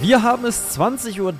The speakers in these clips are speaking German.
Wir haben es 20.43 Uhr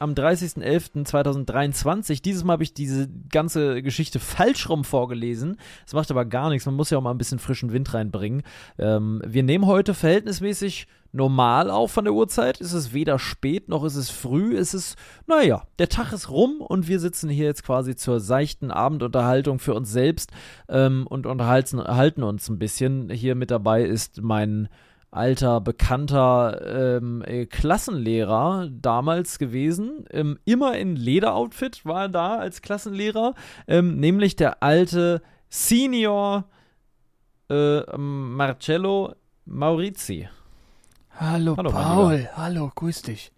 am 30.11.2023. Dieses Mal habe ich diese ganze Geschichte falsch rum vorgelesen. Das macht aber gar nichts. Man muss ja auch mal ein bisschen frischen Wind reinbringen. Ähm, wir nehmen heute verhältnismäßig normal auf von der Uhrzeit. Es ist weder spät noch ist es früh. Es ist, naja, der Tag ist rum und wir sitzen hier jetzt quasi zur seichten Abendunterhaltung für uns selbst ähm, und unterhalten uns ein bisschen. Hier mit dabei ist mein alter, bekannter ähm, äh, Klassenlehrer damals gewesen. Ähm, immer in Lederoutfit war er da als Klassenlehrer, ähm, nämlich der alte Senior äh, Marcello Maurizi. Hallo, hallo Paul, hallo, grüß dich.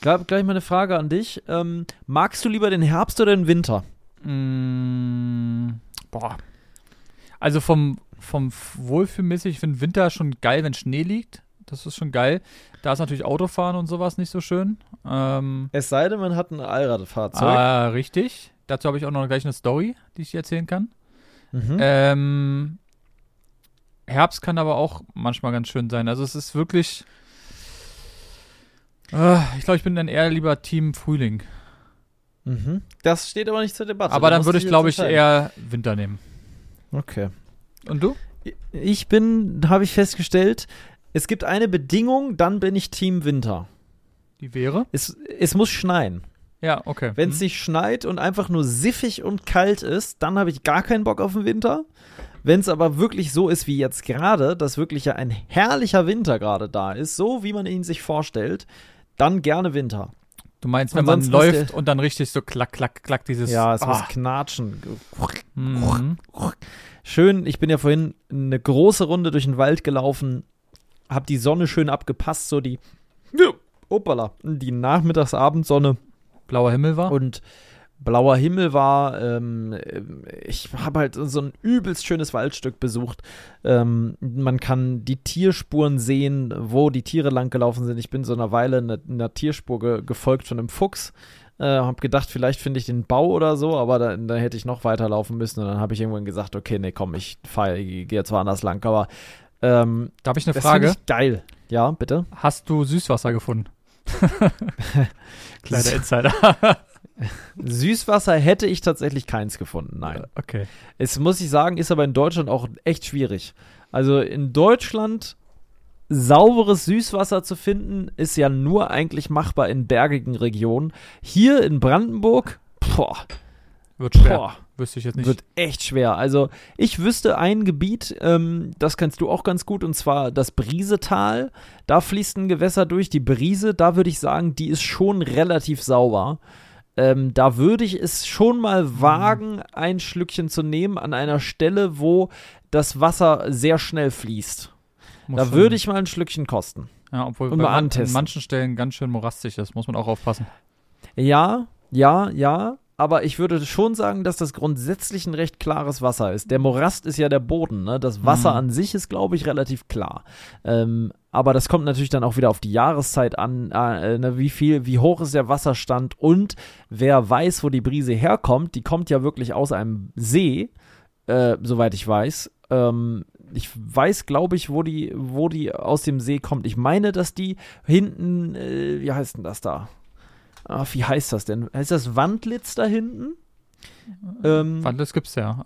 Gleich, gleich mal eine Frage an dich. Ähm, magst du lieber den Herbst oder den Winter? Mm, boah. Also vom, vom Wohlfühlmäßig, ich finde Winter schon geil, wenn Schnee liegt. Das ist schon geil. Da ist natürlich Autofahren und sowas nicht so schön. Ähm, es sei denn, man hat ein Allradfahrzeug. Ah, richtig. Dazu habe ich auch noch gleich eine Story, die ich dir erzählen kann. Mhm. Ähm, Herbst kann aber auch manchmal ganz schön sein. Also es ist wirklich. Äh, ich glaube, ich bin dann eher lieber Team Frühling. Mhm. Das steht aber nicht zur Debatte. Aber dann würde ich, glaube ich, eher Winter nehmen. Okay. Und du? Ich bin, habe ich festgestellt, es gibt eine Bedingung, dann bin ich Team Winter. Die wäre? Es, es muss schneien. Ja, okay. Wenn es mhm. nicht schneit und einfach nur siffig und kalt ist, dann habe ich gar keinen Bock auf den Winter. Wenn es aber wirklich so ist wie jetzt gerade, dass wirklich ja ein herrlicher Winter gerade da ist, so wie man ihn sich vorstellt, dann gerne Winter. Du meinst, wenn man läuft und dann richtig so klack, klack, klack, dieses. Ja, es ah. muss knatschen. Mhm. Schön, ich bin ja vorhin eine große Runde durch den Wald gelaufen, hab die Sonne schön abgepasst, so die. Opala, die Nachmittagsabendsonne. Blauer Himmel war. Und blauer Himmel war. Ähm, ich habe halt so ein übelst schönes Waldstück besucht. Ähm, man kann die Tierspuren sehen, wo die Tiere langgelaufen sind. Ich bin so einer Weile einer, einer Tierspur ge gefolgt von einem Fuchs. Äh, hab gedacht, vielleicht finde ich den Bau oder so, aber da, da hätte ich noch weiterlaufen müssen. Und dann habe ich irgendwann gesagt, okay, nee, komm, ich fahre, gehe jetzt woanders lang. Aber ähm, darf ich eine Frage? Ich geil. Ja, bitte. Hast du Süßwasser gefunden? Kleiner Insider. Süßwasser hätte ich tatsächlich keins gefunden, nein. Okay. Es muss ich sagen, ist aber in Deutschland auch echt schwierig. Also in Deutschland sauberes Süßwasser zu finden, ist ja nur eigentlich machbar in bergigen Regionen. Hier in Brandenburg, boah. Wird schwer. Boah, wüsste ich jetzt nicht. Wird echt schwer. Also, ich wüsste ein Gebiet, ähm, das kennst du auch ganz gut, und zwar das Briesetal. Da fließt ein Gewässer durch. Die Brise, da würde ich sagen, die ist schon relativ sauber. Ähm, da würde ich es schon mal mhm. wagen, ein Schlückchen zu nehmen an einer Stelle, wo das Wasser sehr schnell fließt. Da würde ich mal ein Schlückchen kosten. Ja, obwohl und mal antesten. an manchen Stellen ganz schön morastig ist, muss man auch aufpassen. Ja, ja, ja. Aber ich würde schon sagen, dass das grundsätzlich ein recht klares Wasser ist. Der Morast ist ja der Boden. Ne? Das Wasser mhm. an sich ist, glaube ich, relativ klar. Ähm, aber das kommt natürlich dann auch wieder auf die Jahreszeit an, äh, ne, wie viel, wie hoch ist der Wasserstand und wer weiß, wo die Brise herkommt. Die kommt ja wirklich aus einem See, äh, soweit ich weiß. Ähm, ich weiß, glaube ich, wo die, wo die aus dem See kommt. Ich meine, dass die hinten, äh, wie heißt denn das da? Ach, wie heißt das denn? Heißt das Wandlitz da hinten? Ähm, Wandlitz gibt's ja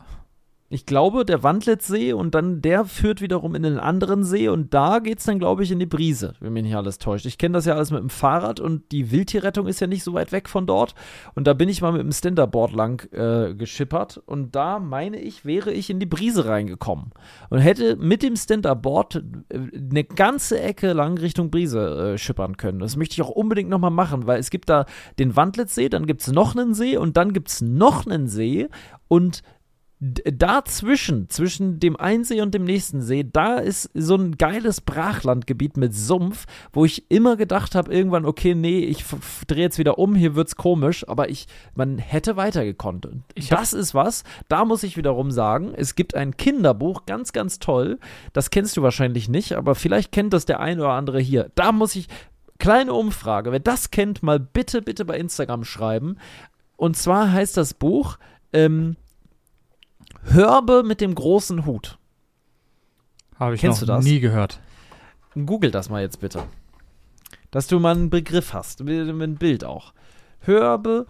ich glaube, der Wandlitzsee und dann der führt wiederum in den anderen See und da geht es dann, glaube ich, in die Brise, wenn mich nicht alles täuscht. Ich kenne das ja alles mit dem Fahrrad und die Wildtierrettung ist ja nicht so weit weg von dort. Und da bin ich mal mit dem Standardboard lang äh, geschippert und da meine ich, wäre ich in die Brise reingekommen und hätte mit dem Standardboard äh, eine ganze Ecke lang Richtung Brise äh, schippern können. Das möchte ich auch unbedingt nochmal machen, weil es gibt da den Wandlitzsee, dann gibt es noch einen See und dann gibt es noch einen See und dazwischen, zwischen dem einen See und dem nächsten See, da ist so ein geiles Brachlandgebiet mit Sumpf, wo ich immer gedacht habe, irgendwann, okay, nee, ich drehe jetzt wieder um, hier wird's komisch, aber ich, man hätte weitergekonnt. Ich das ist was, da muss ich wiederum sagen, es gibt ein Kinderbuch, ganz, ganz toll, das kennst du wahrscheinlich nicht, aber vielleicht kennt das der ein oder andere hier. Da muss ich, kleine Umfrage, wer das kennt, mal bitte, bitte bei Instagram schreiben. Und zwar heißt das Buch, ähm, Hörbe mit dem großen Hut. Habe ich Kennst noch du das? nie gehört. Google das mal jetzt bitte. Dass du mal einen Begriff hast, mit, mit ein Bild auch. Hörbe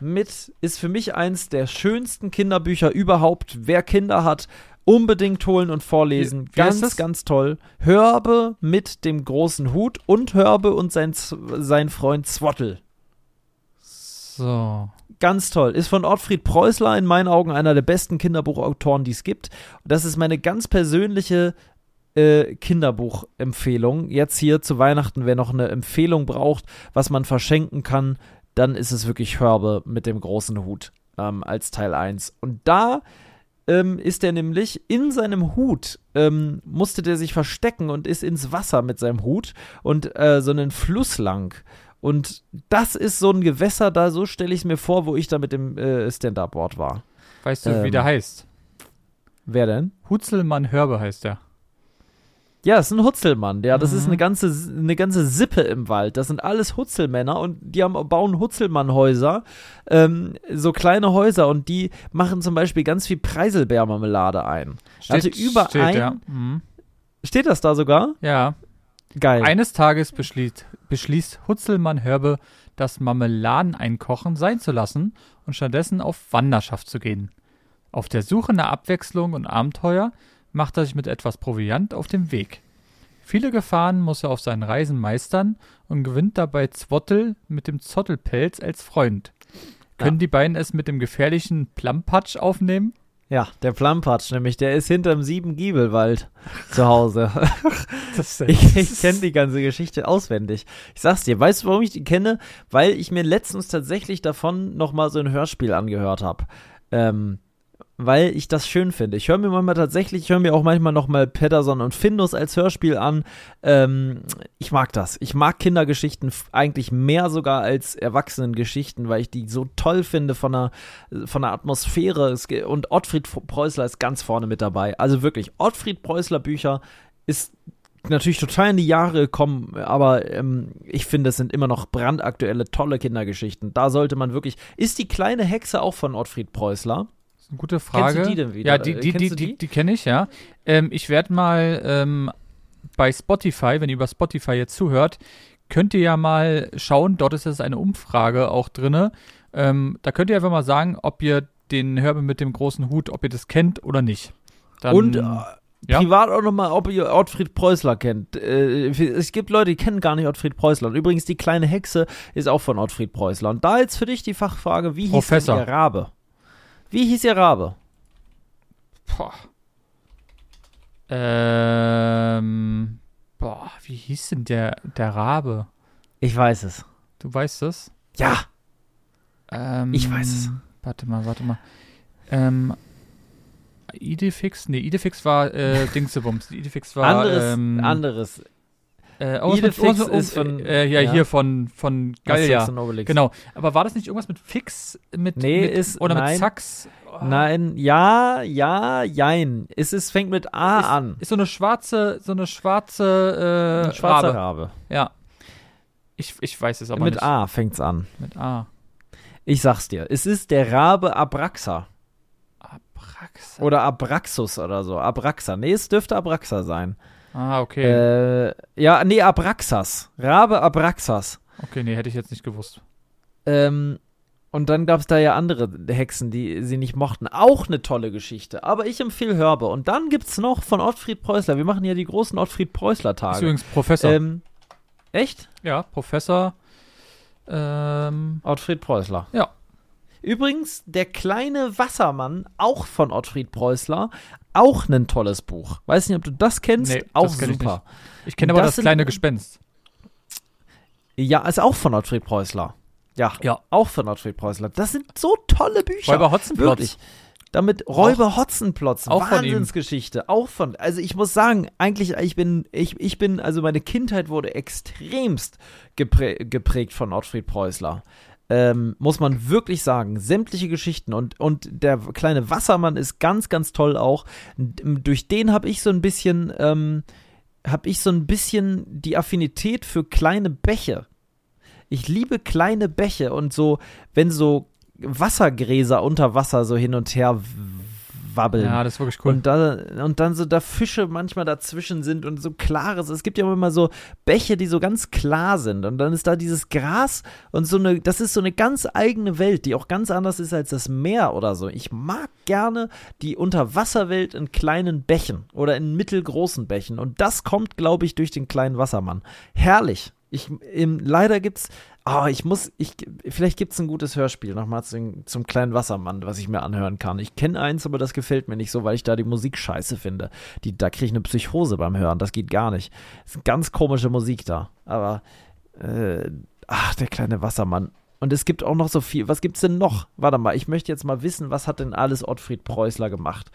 mit ist für mich eins der schönsten Kinderbücher überhaupt. Wer Kinder hat, unbedingt holen und vorlesen. Wie- wie ganz, ganz toll. Hörbe mit dem großen Hut und Hörbe und sein, sein Freund Zwottel. So. Ganz toll. Ist von Ottfried Preußler, in meinen Augen einer der besten Kinderbuchautoren, die es gibt. Das ist meine ganz persönliche äh, Kinderbuchempfehlung. Jetzt hier zu Weihnachten, wer noch eine Empfehlung braucht, was man verschenken kann, dann ist es wirklich Hörbe mit dem großen Hut ähm, als Teil 1. Und da ähm, ist er nämlich in seinem Hut, ähm, musste der sich verstecken und ist ins Wasser mit seinem Hut und äh, so einen Fluss lang. Und das ist so ein Gewässer, da so stelle ich es mir vor, wo ich da mit dem äh, Stand-Up-Board war. Weißt du, wie Ähm. der heißt? Wer denn? Hutzelmann Hörbe heißt der. Ja, das ist ein Hutzelmann. Ja, das ist Mhm. eine ganze, eine ganze Sippe im Wald. Das sind alles Hutzelmänner und die haben, bauen Hutzelmannhäuser, ähm, so kleine Häuser und die machen zum Beispiel ganz viel Preiselbeermarmelade ein. Hatte über steht, ein- ja. Mhm. Steht das da sogar? ja. Geil. Eines Tages beschließt, beschließt Hutzelmann Hörbe, das Marmeladeneinkochen sein zu lassen und stattdessen auf Wanderschaft zu gehen. Auf der Suche nach Abwechslung und Abenteuer macht er sich mit etwas Proviant auf den Weg. Viele Gefahren muss er auf seinen Reisen meistern und gewinnt dabei Zwottel mit dem Zottelpelz als Freund. Können Ja. die beiden es mit dem gefährlichen Plampatsch aufnehmen? Ja, der Plampatsch nämlich, der ist hinterm Siebengiebelwald zu Hause. Ich, ich kenne die ganze Geschichte auswendig. Ich sag's dir, weißt du, warum ich die kenne? Weil ich mir letztens tatsächlich davon nochmal so ein Hörspiel angehört habe. Ähm, weil ich das schön finde. Ich höre mir manchmal tatsächlich, ich höre mir auch manchmal nochmal Pederson und Findus als Hörspiel an. Ähm, ich mag das. Ich mag Kindergeschichten eigentlich mehr sogar als Erwachsenengeschichten, weil ich die so toll finde von der, von der Atmosphäre. Und Ottfried Preußler ist ganz vorne mit dabei. Also wirklich, Ottfried Preußler Bücher ist natürlich total in die Jahre gekommen, aber ähm, ich finde, es sind immer noch brandaktuelle, tolle Kindergeschichten. Da sollte man wirklich. Ist die kleine Hexe auch von Ottfried Preußler? Das ist eine gute Frage. die denn wieder? Ja, die, die, kennst die, du die, die? kenne ich, ja. Ähm, ich werde mal ähm, bei Spotify, wenn ihr über Spotify jetzt zuhört, könnt ihr ja mal schauen, dort ist jetzt eine Umfrage auch drinne. Ähm, da könnt ihr einfach mal sagen, ob ihr den Hörbe mit dem großen Hut, ob ihr das kennt oder nicht. Dann, Und äh, ja? privat auch nochmal, ob ihr Ottfried Preußler kennt. Äh, es gibt Leute, die kennen gar nicht Ottfried Preußler. Und übrigens, die kleine Hexe ist auch von Ottfried Preußler. Und da jetzt für dich die Fachfrage, wie hieß Professor. denn ihr Rabe? Wie hieß ihr Rabe? boah. Ähm, boah, wie hieß denn der, der Rabe? Ich weiß es. Du weißt es? Ja. Ähm, Ich weiß es. Warte mal, warte mal. Ähm, Idefix? Nee, Idefix war äh, Dingsebums. Idefix war. anderes, ähm, anderes. Äh, mit- irgendwas mit- ist von- Äh, ja, ja. hier von, von Gallia. Genau. Aber war das nicht irgendwas mit Fix? Mit, Nee, mit, ist- Oder nein. mit? Oh, Nein, ja, ja, jein. Es ist, fängt mit A ist, an. Ist so eine schwarze, so eine schwarze äh, Ein schwarzer Rabe. Rabe. Ja. Ich, ich weiß es aber mit nicht. A fängt's an. Mit A. Ich sag's dir. Es ist der Rabe Abraxa. Abraxa. Oder Abraxus oder so. Abraxa. Nee, es dürfte Abraxa sein. Ah, okay. Äh, ja, nee, Abraxas. Rabe Abraxas. Okay, nee, hätte ich jetzt nicht gewusst. Ähm, und dann gab's da ja andere Hexen, die sie nicht mochten. Auch eine tolle Geschichte. Aber ich empfehle Hörbe. Und dann gibt's noch von Ottfried Preußler. Wir machen ja die großen Ottfried Ist Preußler-Tage. übrigens Professor. Ähm, echt? Ja, Professor. Ähm, Ottfried Preußler. Ja. Übrigens, der kleine Wassermann, auch von Ottfried Preußler, auch ein tolles Buch. Weiß nicht, ob du das kennst. Nee, auch das kenn ich super. ich kenne aber Das das, kleine Gespenst. Ja, ist auch von Ottfried Preußler. Ja, Ja. auch von Ottfried Preußler. Das sind so tolle Bücher. Räuber Hotzenplotz. Wirklich. Damit Räuber Hotzenplotz, auch von ihm. Wahnsinnsgeschichte, auch von, also ich muss sagen, eigentlich, ich bin, ich, ich bin, also meine Kindheit wurde extremst geprä geprägt von Ottfried Preußler. Ähm, muss man wirklich sagen, sämtliche Geschichten und, und der kleine Wassermann ist ganz, ganz toll auch. Durch den habe ich so ein bisschen, ähm, habe ich so ein bisschen die Affinität für kleine Bäche. Ich liebe kleine Bäche und so, wenn so Wassergräser unter Wasser so hin und her wabbeln. Ja, das ist wirklich cool. Und, da, und dann so da Fische manchmal dazwischen sind und so klares. Es gibt ja immer so Bäche, die so ganz klar sind. Und dann ist da dieses Gras und so eine, das ist so eine ganz eigene Welt, die auch ganz anders ist als das Meer oder so. Ich mag gerne die Unterwasserwelt in kleinen Bächen oder in mittelgroßen Bächen. Und das kommt, glaube ich, durch den kleinen Wassermann. Herrlich. Ich, im, leider gibt's, oh, ich muss, ich, vielleicht gibt's ein gutes Hörspiel nochmal zum, zum kleinen Wassermann, was ich mir anhören kann. Ich kenne eins, aber das gefällt mir nicht so, weil ich da die Musik scheiße finde. Die, da kriege ich eine Psychose beim Hören, das geht gar nicht. Ist ganz komische Musik da. Aber, äh, ach, der kleine Wassermann. Und es gibt auch noch so viel. Was gibt's denn noch? Warte mal, ich möchte jetzt mal wissen, was hat denn alles Ottfried Preußler gemacht?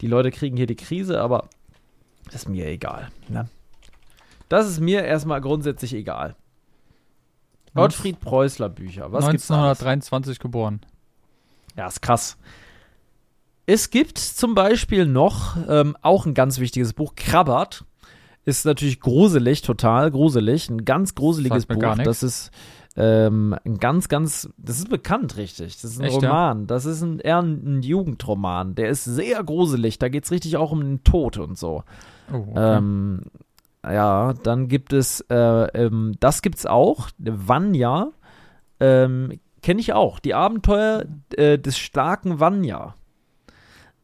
Die Leute kriegen hier die Krise, aber ist mir egal. Ne? Das ist mir erstmal grundsätzlich egal. Gottfried Preußler Bücher. Was gibt's da alles? 1923 geboren. Ja, ist krass. Es gibt zum Beispiel noch ähm, auch ein ganz wichtiges Buch, Krabbert. Ist natürlich gruselig, total gruselig. Ein ganz gruseliges mir Buch. Das ist ähm, ein ganz, ganz, das ist bekannt, richtig. Das ist ein Echt, ja? Roman. Das ist ein, eher ein, ein Jugendroman. Der ist sehr gruselig. Da geht es richtig auch um den Tod und so. Oh, okay. Ähm, ja, dann gibt es, äh, ähm, das gibt's auch, Vanya, ähm, kenne ich auch, die Abenteuer äh, des starken Vanya.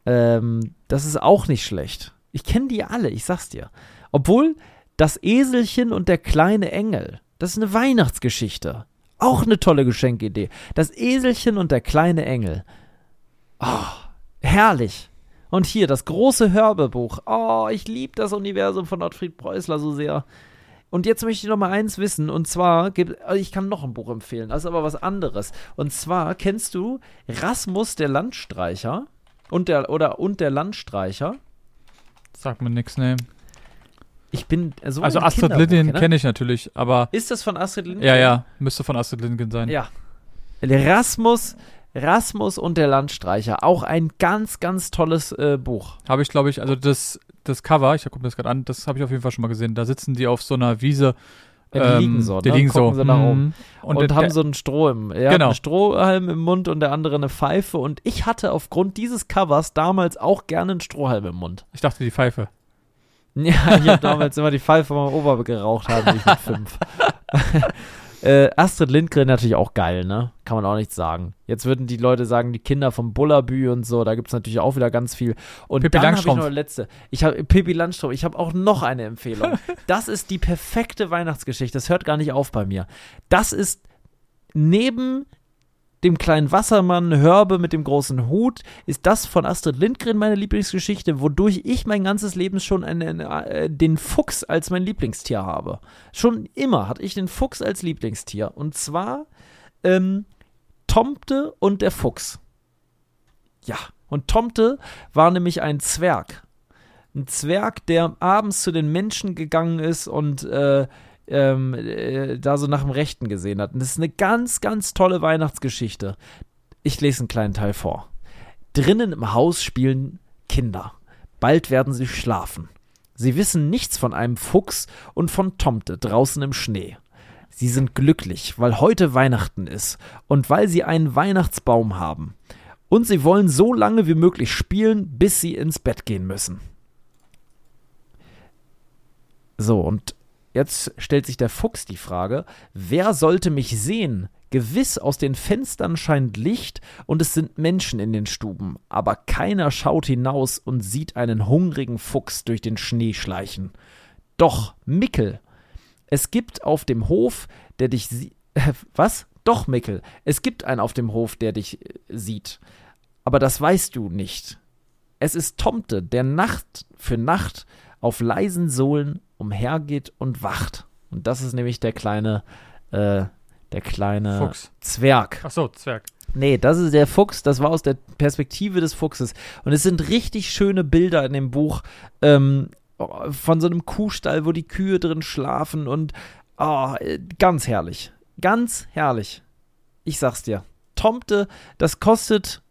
Ähm, das ist auch nicht schlecht. Ich kenne die alle, ich sag's dir. Obwohl, das Eselchen und der kleine Engel, das ist eine Weihnachtsgeschichte. Auch eine tolle Geschenkidee. Das Eselchen und der kleine Engel. Oh, herrlich. Und hier das große Hörbebuch. Oh, ich liebe das Universum von Ottfried Preußler so sehr. Und jetzt möchte ich noch mal eins wissen. Und zwar, also ich kann noch ein Buch empfehlen. Das ist aber was anderes. Und zwar, kennst du Rasmus der Landstreicher? Und der, oder, und der Landstreicher? Sagt mir nix, ne. Ich bin so Also Astrid Lindgren ne? kenne ich natürlich, aber Ist das von Astrid Lindgren? ja, ja, müsste von Astrid Lindgren sein. Ja. Rasmus, Rasmus und der Landstreicher. Auch ein ganz, ganz tolles äh, Buch. Habe ich, glaube ich, also das, das Cover, ich gucke mir das gerade an, das habe ich auf jeden Fall schon mal gesehen. Da sitzen die auf so einer Wiese. Ja, die ähm, liegen so, Die ne? liegen so. Gucken oben. Mhm. Und, Und, der- haben so einen Stroh im, hat Genau. einen Strohhalm im Mund und der andere eine Pfeife. Und ich hatte aufgrund dieses Covers damals auch gerne einen Strohhalm im Mund. ich dachte, die Pfeife. Ja, ich habe damals immer die Pfeife meinem Opa geraucht haben, wie ich mit fünf. äh, Astrid Lindgren natürlich auch geil, ne? Kann man auch nichts sagen. Jetzt würden die Leute sagen, die Kinder vom Bullabü und so, da gibt es natürlich auch wieder ganz viel. Und Pippi dann habe ich noch eine letzte. Ich habe Pippi Landstrumpf, ich habe auch noch eine Empfehlung. Das ist die perfekte Weihnachtsgeschichte. Das hört gar nicht auf bei mir. Das ist neben dem kleinen Wassermann, Hörbe mit dem großen Hut, ist das von Astrid Lindgren meine Lieblingsgeschichte, wodurch ich mein ganzes Leben schon einen, äh, den Fuchs als mein Lieblingstier habe. Schon immer hatte ich den Fuchs als Lieblingstier. Und zwar ähm, Tomte und der Fuchs. Ja, und Tomte war nämlich ein Zwerg. Ein Zwerg, der abends zu den Menschen gegangen ist und äh, ähm, äh, da so nach dem Rechten gesehen hat. Und das ist eine ganz, ganz tolle Weihnachtsgeschichte. Ich lese einen kleinen Teil vor. Drinnen im Haus spielen Kinder. Bald werden sie schlafen. Sie wissen nichts von einem Fuchs und von Tomte draußen im Schnee. Sie sind glücklich, weil heute Weihnachten ist und weil sie einen Weihnachtsbaum haben. Und sie wollen so lange wie möglich spielen, bis sie ins Bett gehen müssen. So, und jetzt stellt sich der Fuchs die Frage, wer sollte mich sehen? Gewiss aus den Fenstern scheint Licht und es sind Menschen in den Stuben, aber keiner schaut hinaus und sieht einen hungrigen Fuchs durch den Schnee schleichen. Doch, Mickel, es gibt auf dem Hof, der dich sie äh, was? Doch, Mickel, es gibt einen auf dem Hof, der dich äh, sieht. Aber das weißt du nicht. Es ist Tomte, der Nacht für Nacht auf leisen Sohlen umhergeht und wacht. Und das ist nämlich der kleine, äh, der kleine Fuchs. Zwerg. Ach so, Zwerg. Nee, das ist der Fuchs, das war aus der Perspektive des Fuchses. Und es sind richtig schöne Bilder in dem Buch ähm, von so einem Kuhstall, wo die Kühe drin schlafen und oh, ganz herrlich. Ganz herrlich. Ich sag's dir. Tomte, das kostet,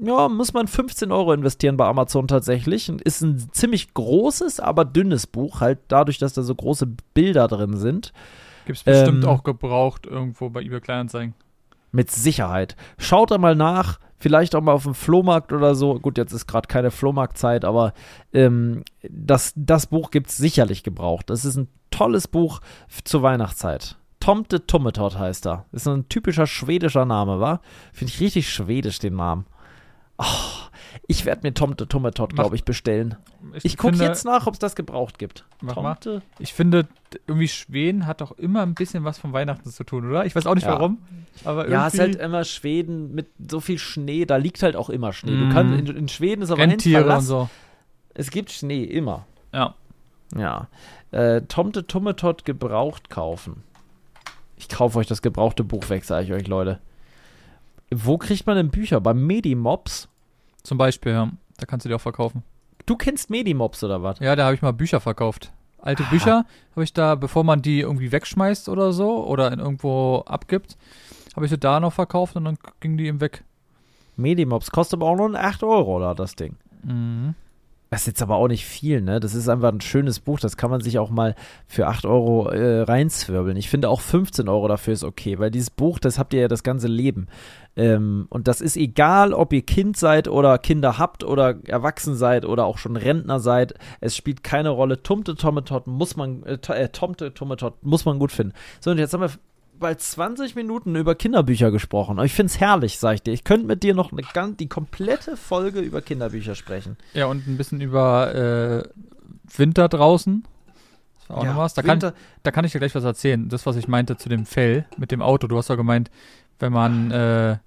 ja, muss man 15 Euro investieren bei Amazon tatsächlich. Ist ein ziemlich großes, aber dünnes Buch, halt dadurch, dass da so große Bilder drin sind. Gibt's bestimmt Ähm, auch gebraucht irgendwo bei eBay Kleinanzeigen. Mit Sicherheit. Schaut da mal nach, vielleicht auch mal auf dem Flohmarkt oder so. Gut, jetzt ist gerade keine Flohmarktzeit, aber ähm, das, das Buch gibt es sicherlich gebraucht. Das ist ein tolles Buch zur Weihnachtszeit. Tomte Tummetot heißt er. Ist ein typischer schwedischer Name, wa? Finde ich richtig schwedisch, den Namen. Oh, ich werde mir Tomte Tummetot, Mach- glaube ich, bestellen. Ich gucke finde- jetzt nach, ob es das gebraucht gibt. Tomte. Ich finde, irgendwie Schweden hat doch immer ein bisschen was von Weihnachten zu tun, oder? Ich weiß auch nicht Ja. warum. Aber Ja, es ist halt immer Schweden mit so viel Schnee. Da liegt halt auch immer Schnee. Mhm. Du kannst, in, in Schweden ist aber ein Rentiere und so. Es gibt Schnee, immer. Ja. Ja. Äh, Tomte Tummetot gebraucht kaufen. Ich kaufe euch das gebrauchte Buch weg, sage ich euch, Leute. Wo kriegt man denn Bücher? Bei Medimobs? Zum Beispiel, ja. Da kannst du die auch verkaufen. Du kennst Medimobs oder was? Ja, da habe ich mal Bücher verkauft. Alte Ah. Bücher habe ich da, bevor man die irgendwie wegschmeißt oder so oder in irgendwo abgibt, habe ich sie da noch verkauft und dann ging die eben weg. Medimobs kostet aber auch nur 8 Euro, oder das Ding? Mhm. Das ist jetzt aber auch nicht viel, ne? Das ist einfach ein schönes Buch, das kann man sich auch mal für 8 Euro äh, reinzwirbeln. Ich finde auch 15 Euro dafür ist okay, weil dieses Buch, das habt ihr ja das ganze Leben. Ähm, und das ist egal, ob ihr Kind seid oder Kinder habt oder erwachsen seid oder auch schon Rentner seid. Es spielt keine Rolle. Tumte Tommetot muss man, äh, äh, Tomte Tommetot muss man gut finden. So, und jetzt haben wir bald 20 Minuten über Kinderbücher gesprochen. Ich finde es herrlich, sag ich dir. Ich könnte mit dir noch eine, ganz, die komplette Folge über Kinderbücher sprechen. Ja, und ein bisschen über äh, Winter draußen. Auch noch was. Da kann, da kann ich dir gleich was erzählen. Das, was ich meinte zu dem Fell mit dem Auto. Du hast ja gemeint, wenn man äh,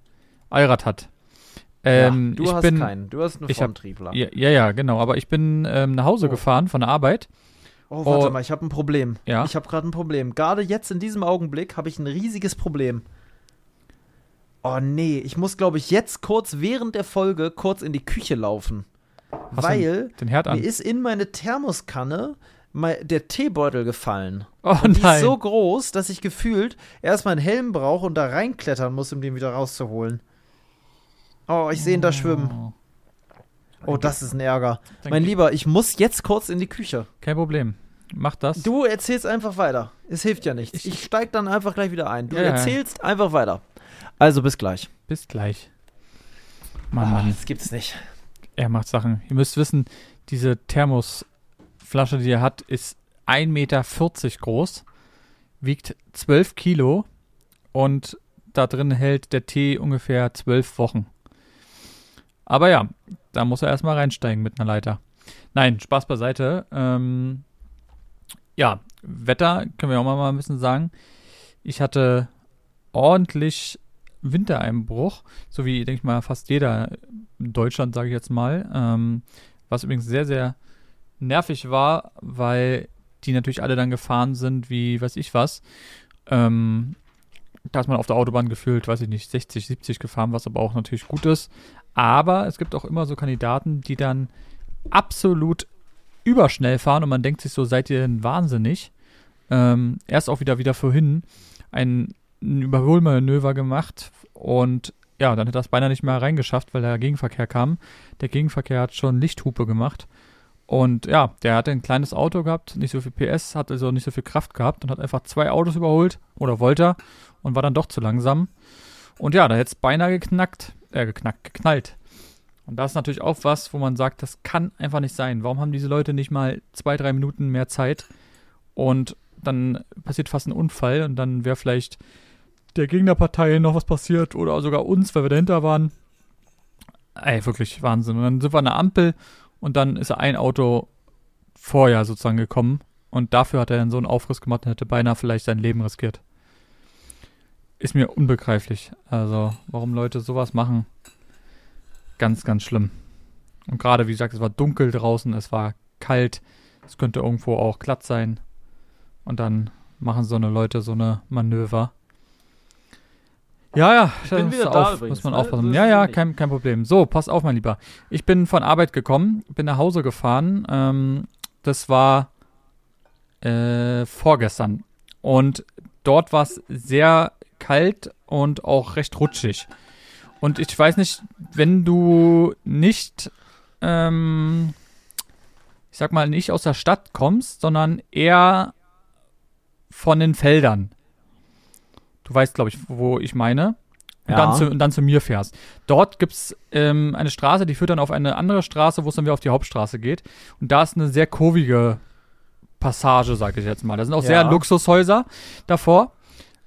Allrad hat. Ähm, ja, du hast bin, keinen, du hast einen Fronttriebler. Ja, ja, ja, genau. Aber ich bin ähm, nach Hause Oh. gefahren von der Arbeit. Oh, warte Oh. mal, ich habe ein Problem. Ja. Ich habe gerade ein Problem. Gerade jetzt in diesem Augenblick habe ich ein riesiges Problem. Oh nee, ich muss, glaube ich, jetzt kurz während der Folge kurz in die Küche laufen. Hast weil mir ist in meine Thermoskanne der Teebeutel gefallen. Oh Und die nein. ist so groß, dass ich gefühlt erstmal einen Helm brauche und da reinklettern muss, um den wieder rauszuholen. Oh, ich sehe ihn da schwimmen. Oh. Oh, das ist ein Ärger. Dann Mein Lieber, ich muss jetzt kurz in die Küche. Kein Problem. Mach das. Du erzählst einfach weiter. Es hilft ja nichts. Ich, steig dann einfach gleich wieder ein. Du Ja, ja. erzählst einfach weiter. Also bis gleich. Bis gleich. Mann, Ah, Mann. das gibt's nicht. Er macht Sachen. Ihr müsst wissen, diese Thermosflasche, die er hat, ist 1,40 Meter groß, wiegt 12 Kilo und da drin hält der Tee ungefähr 12 Wochen. Aber ja, da muss er erstmal reinsteigen mit einer Leiter. Nein, Spaß beiseite. Ähm, ja, Wetter können wir auch mal ein bisschen sagen. Ich hatte ordentlich Wintereinbruch, so wie, denke ich mal, fast jeder in Deutschland, sage ich jetzt mal. Ähm, was übrigens sehr, sehr nervig war, weil die natürlich alle dann gefahren sind, wie weiß ich was. Ähm, da ist man auf der Autobahn gefühlt, weiß ich nicht, 60, 70 gefahren, was aber auch natürlich gut ist. Aber es gibt auch immer so Kandidaten, die dann absolut überschnell fahren und man denkt sich so, seid ihr denn wahnsinnig? Ähm, erst auch wieder wieder vorhin ein, ein Überholmanöver gemacht und ja, dann hat er das beinahe nicht mehr reingeschafft, weil der Gegenverkehr kam. Der Gegenverkehr hat schon Lichthupe gemacht. Und ja, der hatte ein kleines Auto gehabt, nicht so viel PS, hat also nicht so viel Kraft gehabt und hat einfach zwei Autos überholt oder wollte er und war dann doch zu langsam. Und ja, da hätte es beinahe geknackt, äh, geknackt, geknallt. Und das ist natürlich auch was, wo man sagt, das kann einfach nicht sein. Warum haben diese Leute nicht mal zwei, drei Minuten mehr Zeit? Und dann passiert fast ein Unfall und dann wäre vielleicht der Gegnerpartei noch was passiert oder sogar uns, weil wir dahinter waren. Ey, wirklich Wahnsinn. Und dann sind wir an der Ampel und dann ist ein Auto vorher sozusagen gekommen und dafür hat er dann so einen Aufriss gemacht und hätte beinahe vielleicht sein Leben riskiert. Ist mir unbegreiflich. Also, warum Leute sowas machen, ganz, ganz schlimm. Und gerade, wie gesagt, es war dunkel draußen, es war kalt, es könnte irgendwo auch glatt sein. Und dann machen so eine Leute so eine Manöver. Ja, ja, bin muss wieder auf, da übrigens, muss man ne? aufpassen. Ja, ja, kein, kein Problem. So, pass auf, mein Lieber. Ich bin von Arbeit gekommen, bin nach Hause gefahren. Ähm, das war äh, vorgestern. Und dort war es sehr kalt und auch recht rutschig. Und ich weiß nicht, wenn du nicht, ähm, ich sag mal, nicht aus der Stadt kommst, sondern eher von den Feldern. Du weißt, glaube ich, wo ich meine. Und, Ja. dann zu, und dann zu mir fährst. Dort gibt es ähm, eine Straße, die führt dann auf eine andere Straße, wo es dann wieder auf die Hauptstraße geht. Und da ist eine sehr kurvige Passage, sage ich jetzt mal. Da sind auch sehr Ja. Luxushäuser davor.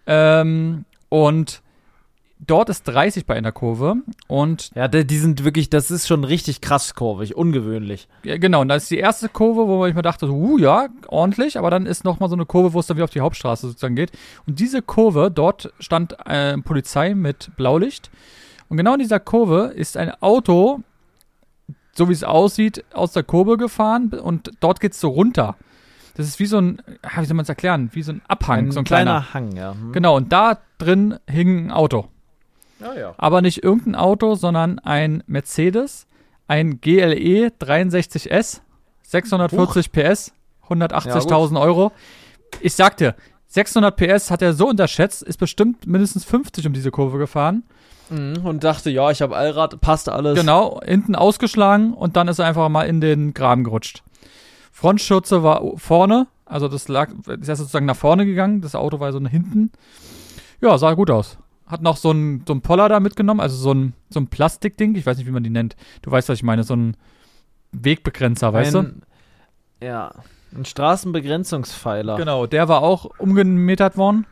Ähm, und dort ist 30 bei einer Kurve. Und Ja, die sind wirklich, das ist schon richtig krass kurvig, ungewöhnlich. ja, genau, und das ist die erste Kurve, wo ich mir dachte, so, uh, ja, ordentlich, aber dann ist nochmal so eine Kurve, wo es dann wieder auf die Hauptstraße sozusagen geht. Und diese Kurve, dort stand äh, Polizei mit Blaulicht. Und genau in dieser Kurve ist ein Auto, so wie es aussieht, aus der Kurve gefahren und dort geht's so runter. Das ist wie so ein, ah, wie soll man es erklären, wie so ein Abhang, so ein kleiner. Hang, ja. Hm. Genau, und da drin hing ein Auto. Ja, ja. Aber nicht irgendein Auto, sondern ein Mercedes, ein GLE 63S, 640 PS, 180.000 Euro. Ich sagte, 600 PS hat er so unterschätzt, ist bestimmt mindestens 50 um diese Kurve gefahren. Mhm, Und dachte, ja, ich habe Allrad, passt alles. Genau, hinten ausgeschlagen und dann ist er einfach mal in den Graben gerutscht. Frontschürze war vorne, also das lag, ist erst sozusagen nach vorne gegangen, das Auto war so nach hinten. Ja, sah gut aus. Hat noch so ein, so ein Poller da mitgenommen, also so ein, so ein Plastikding, ich weiß nicht, wie man die nennt. Du weißt, was ich meine, so ein Wegbegrenzer, weißt du? ein, Ja, ein Straßenbegrenzungspfeiler. Genau, der war auch umgemetert worden.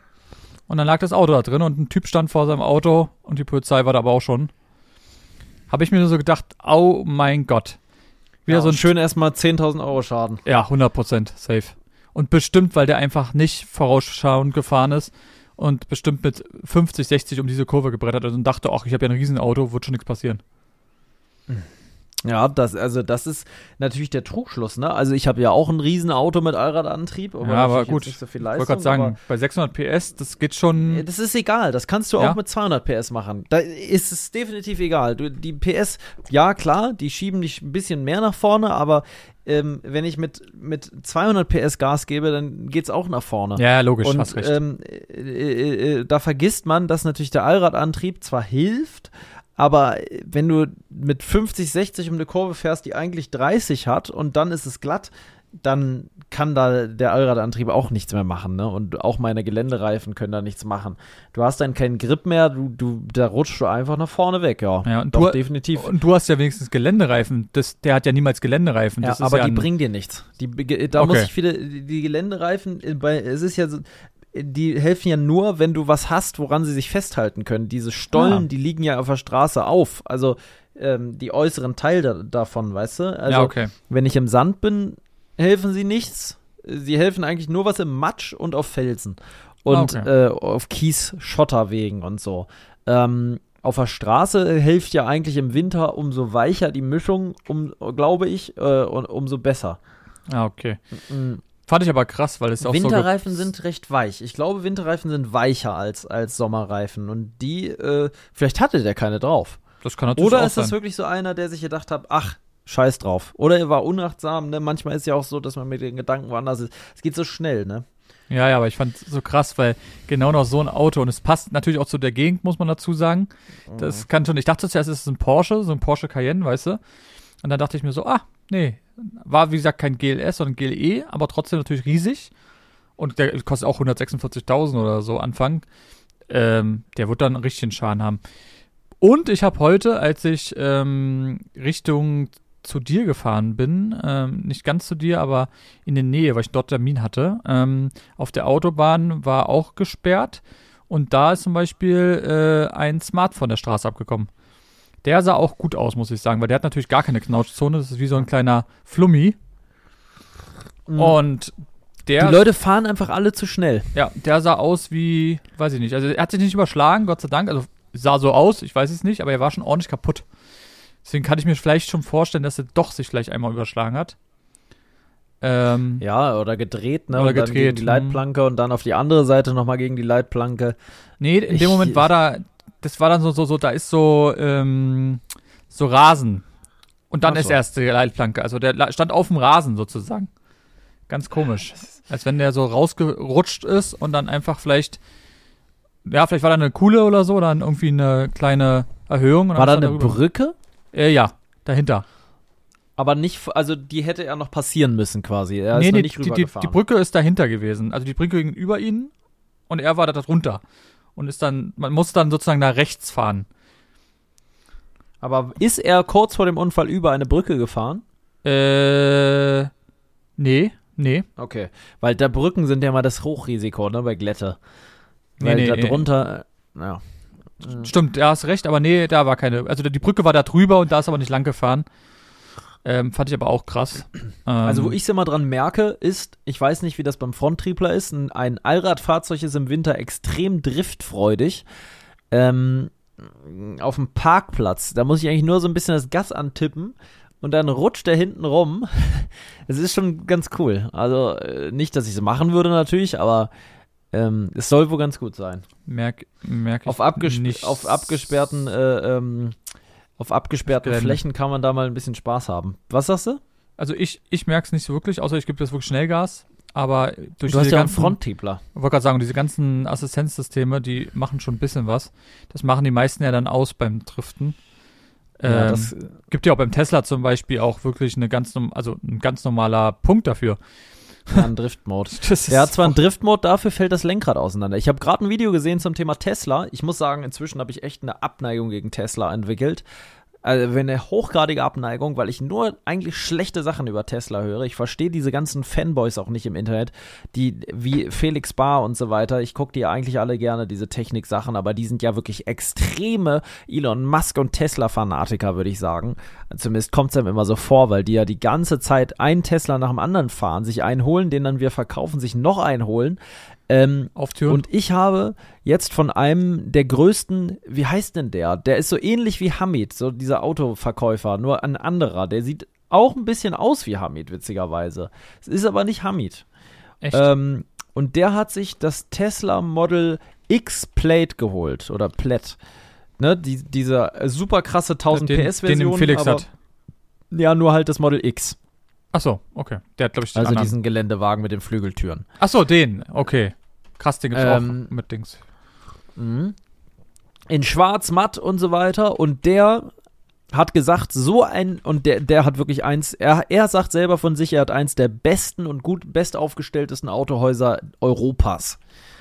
Und dann lag das Auto da drin und ein Typ stand vor seinem Auto und die Polizei war da aber auch schon. Habe ich mir nur so gedacht, oh mein Gott. Wieder Ja, so ein schön erstmal 10.000 Euro Schaden. Ja, 100% safe. Und bestimmt, weil der einfach nicht vorausschauend gefahren ist und bestimmt mit 50, 60 um diese Kurve gebrettert ist und dachte, ach, ich habe ja ein Riesenauto, wird schon nichts passieren. Ja, das, also das ist natürlich der Trugschluss, ne? Also ich habe ja auch ein Riesenauto mit Allradantrieb, aber, ja, aber gut. nicht so viel ich wollte Leistung. gerade sagen, bei 600 PS, das geht schon. Das ist egal, das kannst du Ja. auch mit 200 PS machen. Da ist es definitiv egal. Du, die PS, ja klar, die schieben dich ein bisschen mehr nach vorne, aber ähm, wenn ich mit, mit 200 PS Gas gebe, dann geht's auch nach vorne. Ja, logisch, Und hast recht. ähm, äh, äh, äh, da vergisst man, dass natürlich der Allradantrieb zwar hilft, aber wenn du mit 50, 60 um eine Kurve fährst, die eigentlich 30 hat und dann ist es glatt, dann kann da der Allradantrieb auch nichts mehr machen, ne? Und auch meine Geländereifen können da nichts machen. Du hast dann keinen Grip mehr, du, du, da rutschst du einfach nach vorne weg, ja. Ja, und Doch, du- definitiv. und du hast ja wenigstens Geländereifen. Das, der hat ja niemals Geländereifen. Ja, Das ist aber ja die bringen dir nichts. Die, da Okay. muss ich wieder, die Geländereifen, äh, es ist ja so, die helfen ja nur, wenn du was hast, woran sie sich festhalten können. Diese Stollen, Ah. die liegen ja auf der Straße auf. Also ähm, die äußeren Teile davon, weißt du? Also ja, okay. wenn ich im Sand bin, helfen sie nichts. Sie helfen eigentlich nur was im Matsch und auf Felsen. Und Ah, okay. äh, auf Kies, Schotterwegen und so. Ähm, auf der Straße hilft ja eigentlich im Winter umso weicher die Mischung, um, glaube ich, äh, und umso besser. Ja, okay. Mhm. Fand ich aber krass, weil es auch so. Winterreifen sind recht weich. Ich glaube, Winterreifen sind weicher als, als Sommerreifen. Und die, äh, vielleicht hatte der keine drauf. Das kann natürlich Oder ist das sein. wirklich so einer, der sich gedacht hat, ach, scheiß drauf. Oder er war unachtsam, ne? Manchmal ist ja auch so, dass man mit den Gedanken woanders ist. Es geht so schnell, ne? Ja, ja, aber ich fand so krass, weil genau noch so ein Auto und es passt natürlich auch zu der Gegend, muss man dazu sagen. Mhm. Das kann schon, ich dachte zuerst, es ist ein Porsche, so ein Porsche Cayenne, weißt du? Und dann dachte ich mir so, ah, nee, war wie gesagt kein GLS, sondern GLE, aber trotzdem natürlich riesig. Und der kostet auch 146.000 oder so Anfang. Ähm, der wird dann einen richtigen Schaden haben. Und ich habe heute, als ich ähm, Richtung zu dir gefahren bin, ähm, nicht ganz zu dir, aber in der Nähe, weil ich dort Termin hatte, ähm, auf der Autobahn war auch gesperrt und da ist zum Beispiel äh, ein Smart von der Straße abgekommen. Der sah auch gut aus, muss ich sagen, weil der hat natürlich gar keine Knautschzone, das ist wie so ein kleiner Flummi und der, Mhm. die Leute fahren einfach alle zu schnell. ja, der sah aus wie, weiß ich nicht, also er hat sich nicht überschlagen, Gott sei Dank, also sah so aus, ich weiß es nicht, aber er war schon ordentlich kaputt. Deswegen kann ich mir vielleicht schon vorstellen, dass er doch sich vielleicht einmal überschlagen hat. Ähm, Ja, oder gedreht, ne? Oder und dann gegen gedreht, die hm. Leitplanke und dann auf die andere Seite nochmal gegen die Leitplanke. Nee, in Ich- dem Moment war da das war dann so, so, so, da ist so, ähm, so Rasen. Und dann Ach ist so. erst die Leitplanke. Also der stand auf dem Rasen sozusagen. Ganz komisch. Als wenn der so rausgerutscht ist und dann einfach vielleicht, ja, vielleicht war da eine Kuhle oder so, dann irgendwie eine kleine Erhöhung. War da eine darüber- Brücke? Äh, ja, dahinter. Aber nicht, also die hätte er noch passieren müssen quasi. Er nee, nee, nicht die, die, die Brücke ist dahinter gewesen. Also die Brücke ging über ihn und er war da drunter. Und ist dann, man muss dann sozusagen nach rechts fahren. Aber ist er kurz vor dem Unfall über eine Brücke gefahren? Äh, nee, nee. Okay. Weil da Brücken sind ja mal das Hochrisiko, ne, bei Glätte. Nee, Weil nee, da nee. drunter, äh, ja. Stimmt, ja, hast recht, aber nee, da war keine. Also die Brücke war da drüber und da ist aber nicht lang gefahren. Ähm, fand ich aber auch krass. Ähm, Also, wo ich es immer dran merke, ist, ich weiß nicht, wie das beim Fronttriebler ist, ein, ein Allradfahrzeug ist im Winter extrem driftfreudig. Ähm, auf dem Parkplatz, da muss ich eigentlich nur so ein bisschen das Gas antippen und dann rutscht der hinten rum. Es ist schon ganz cool. Also, äh, nicht, dass ich es machen würde natürlich, aber ähm, es soll wohl ganz gut sein. merk, merk ich Auf, abges nicht. auf abgesperrten, äh, ähm, auf abgesperrten. Flächen kann man da mal ein bisschen Spaß haben. Was sagst du? Also ich, ich merke es nicht so wirklich, außer ich gebe das wirklich Schnellgas. Aber durch Du hast ja einen ganzen, Fronttriebler. Ich wollte gerade sagen, diese ganzen Assistenzsysteme, die machen schon ein bisschen was. Das machen die meisten ja dann aus beim Driften. Ja, ähm, das, gibt ja auch beim Tesla zum Beispiel auch wirklich eine ganz, also ein ganz normaler Punkt dafür. Ja, ein Driftmode. Hat zwar einen Driftmode, dafür fällt das Lenkrad auseinander. Ich habe gerade ein Video gesehen zum Thema Tesla. Ich muss sagen, inzwischen habe ich echt eine Abneigung gegen Tesla entwickelt. Also eine hochgradige Abneigung, weil ich nur eigentlich schlechte Sachen über Tesla höre. Ich verstehe diese ganzen Fanboys auch nicht im Internet, die wie Felix Bar und so weiter. Ich gucke die eigentlich alle gerne, diese Technik-Sachen, aber die sind ja wirklich extreme Elon Musk und Tesla-Fanatiker, würde ich sagen. Zumindest kommt es einem immer so vor, weil die ja die ganze Zeit einen Tesla nach dem anderen fahren, sich einen holen, den dann wir verkaufen, sich noch einen holen. Ähm, Auftüren. und ich habe jetzt von einem der größten, wie heißt denn der? Der ist so ähnlich wie Hamid, so dieser Autoverkäufer, nur ein anderer. Der sieht auch ein bisschen aus wie Hamid, witzigerweise. Es ist aber nicht Hamid. Echt? Ähm, und der hat sich das Tesla Model X Plate geholt oder Plaid. Ne, die, diese super krasse 1000 den, PS den Version. den Felix aber, hat. Ja, nur halt das Model X. Ach so, okay. Der hat, glaube ich, den Also anderen. diesen Geländewagen mit den Flügeltüren. Ach so, den. Okay. Krass, den gibt's Ähm, auch mit Dings. Mhm. In schwarz, matt und so weiter. Und der hat gesagt, so ein, und der, der hat wirklich eins, er, er sagt selber von sich, er hat eins der besten und gut bestaufgestelltesten Autohäuser Europas.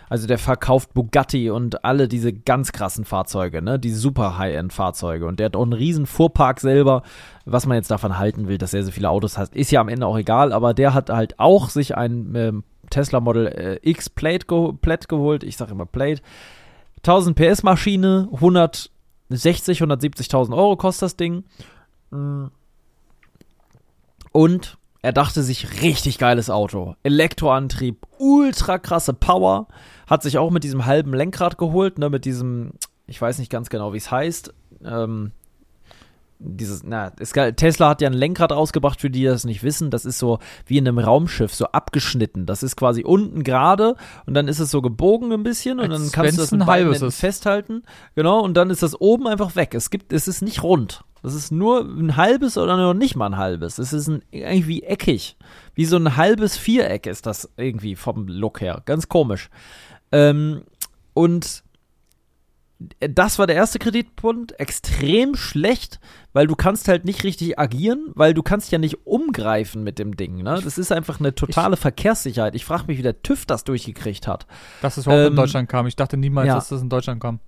Also der verkauft Bugatti und alle diese ganz krassen Fahrzeuge, ne? Die super High-End-Fahrzeuge. Und der hat auch einen riesen Fuhrpark selber. Was man jetzt davon halten will, dass er so viele Autos hat, ist ja am Ende auch egal. Aber der hat halt auch sich ein ähm, Tesla Model äh, X Plate, geho Plaid geholt. Ich sage immer Plate. 1000 PS Maschine, 160, 170.000 Euro kostet das Ding. Mm. Und er dachte sich, richtig geiles Auto. Elektroantrieb, ultra krasse Power. Hat sich auch mit diesem halben Lenkrad geholt, ne, mit diesem, ich weiß nicht ganz genau, wie es heißt. Ähm, dieses, na, es, Tesla hat ja ein Lenkrad rausgebracht, für die, die das nicht wissen. Das ist so wie in einem Raumschiff, so abgeschnitten. Das ist quasi unten gerade und dann ist es so gebogen ein bisschen und Als dann kannst du das mit ein beiden Händen festhalten. Genau, und dann ist das oben einfach weg. Es gibt, es ist nicht rund. Das ist nur ein halbes oder noch nicht mal ein halbes. Es ist ein, irgendwie eckig. Wie so ein halbes Viereck ist das irgendwie vom Look her. Ganz komisch. Ähm, und das war der erste Kreditpunkt. Extrem schlecht, weil du kannst halt nicht richtig agieren, weil du kannst ja nicht umgreifen mit dem Ding. Ne? Das ist einfach eine totale Verkehrssicherheit. Ich frage mich, wie der TÜV das durchgekriegt hat. Dass es überhaupt ähm, in Deutschland kam. Ich dachte niemals, ja. dass das in Deutschland kam.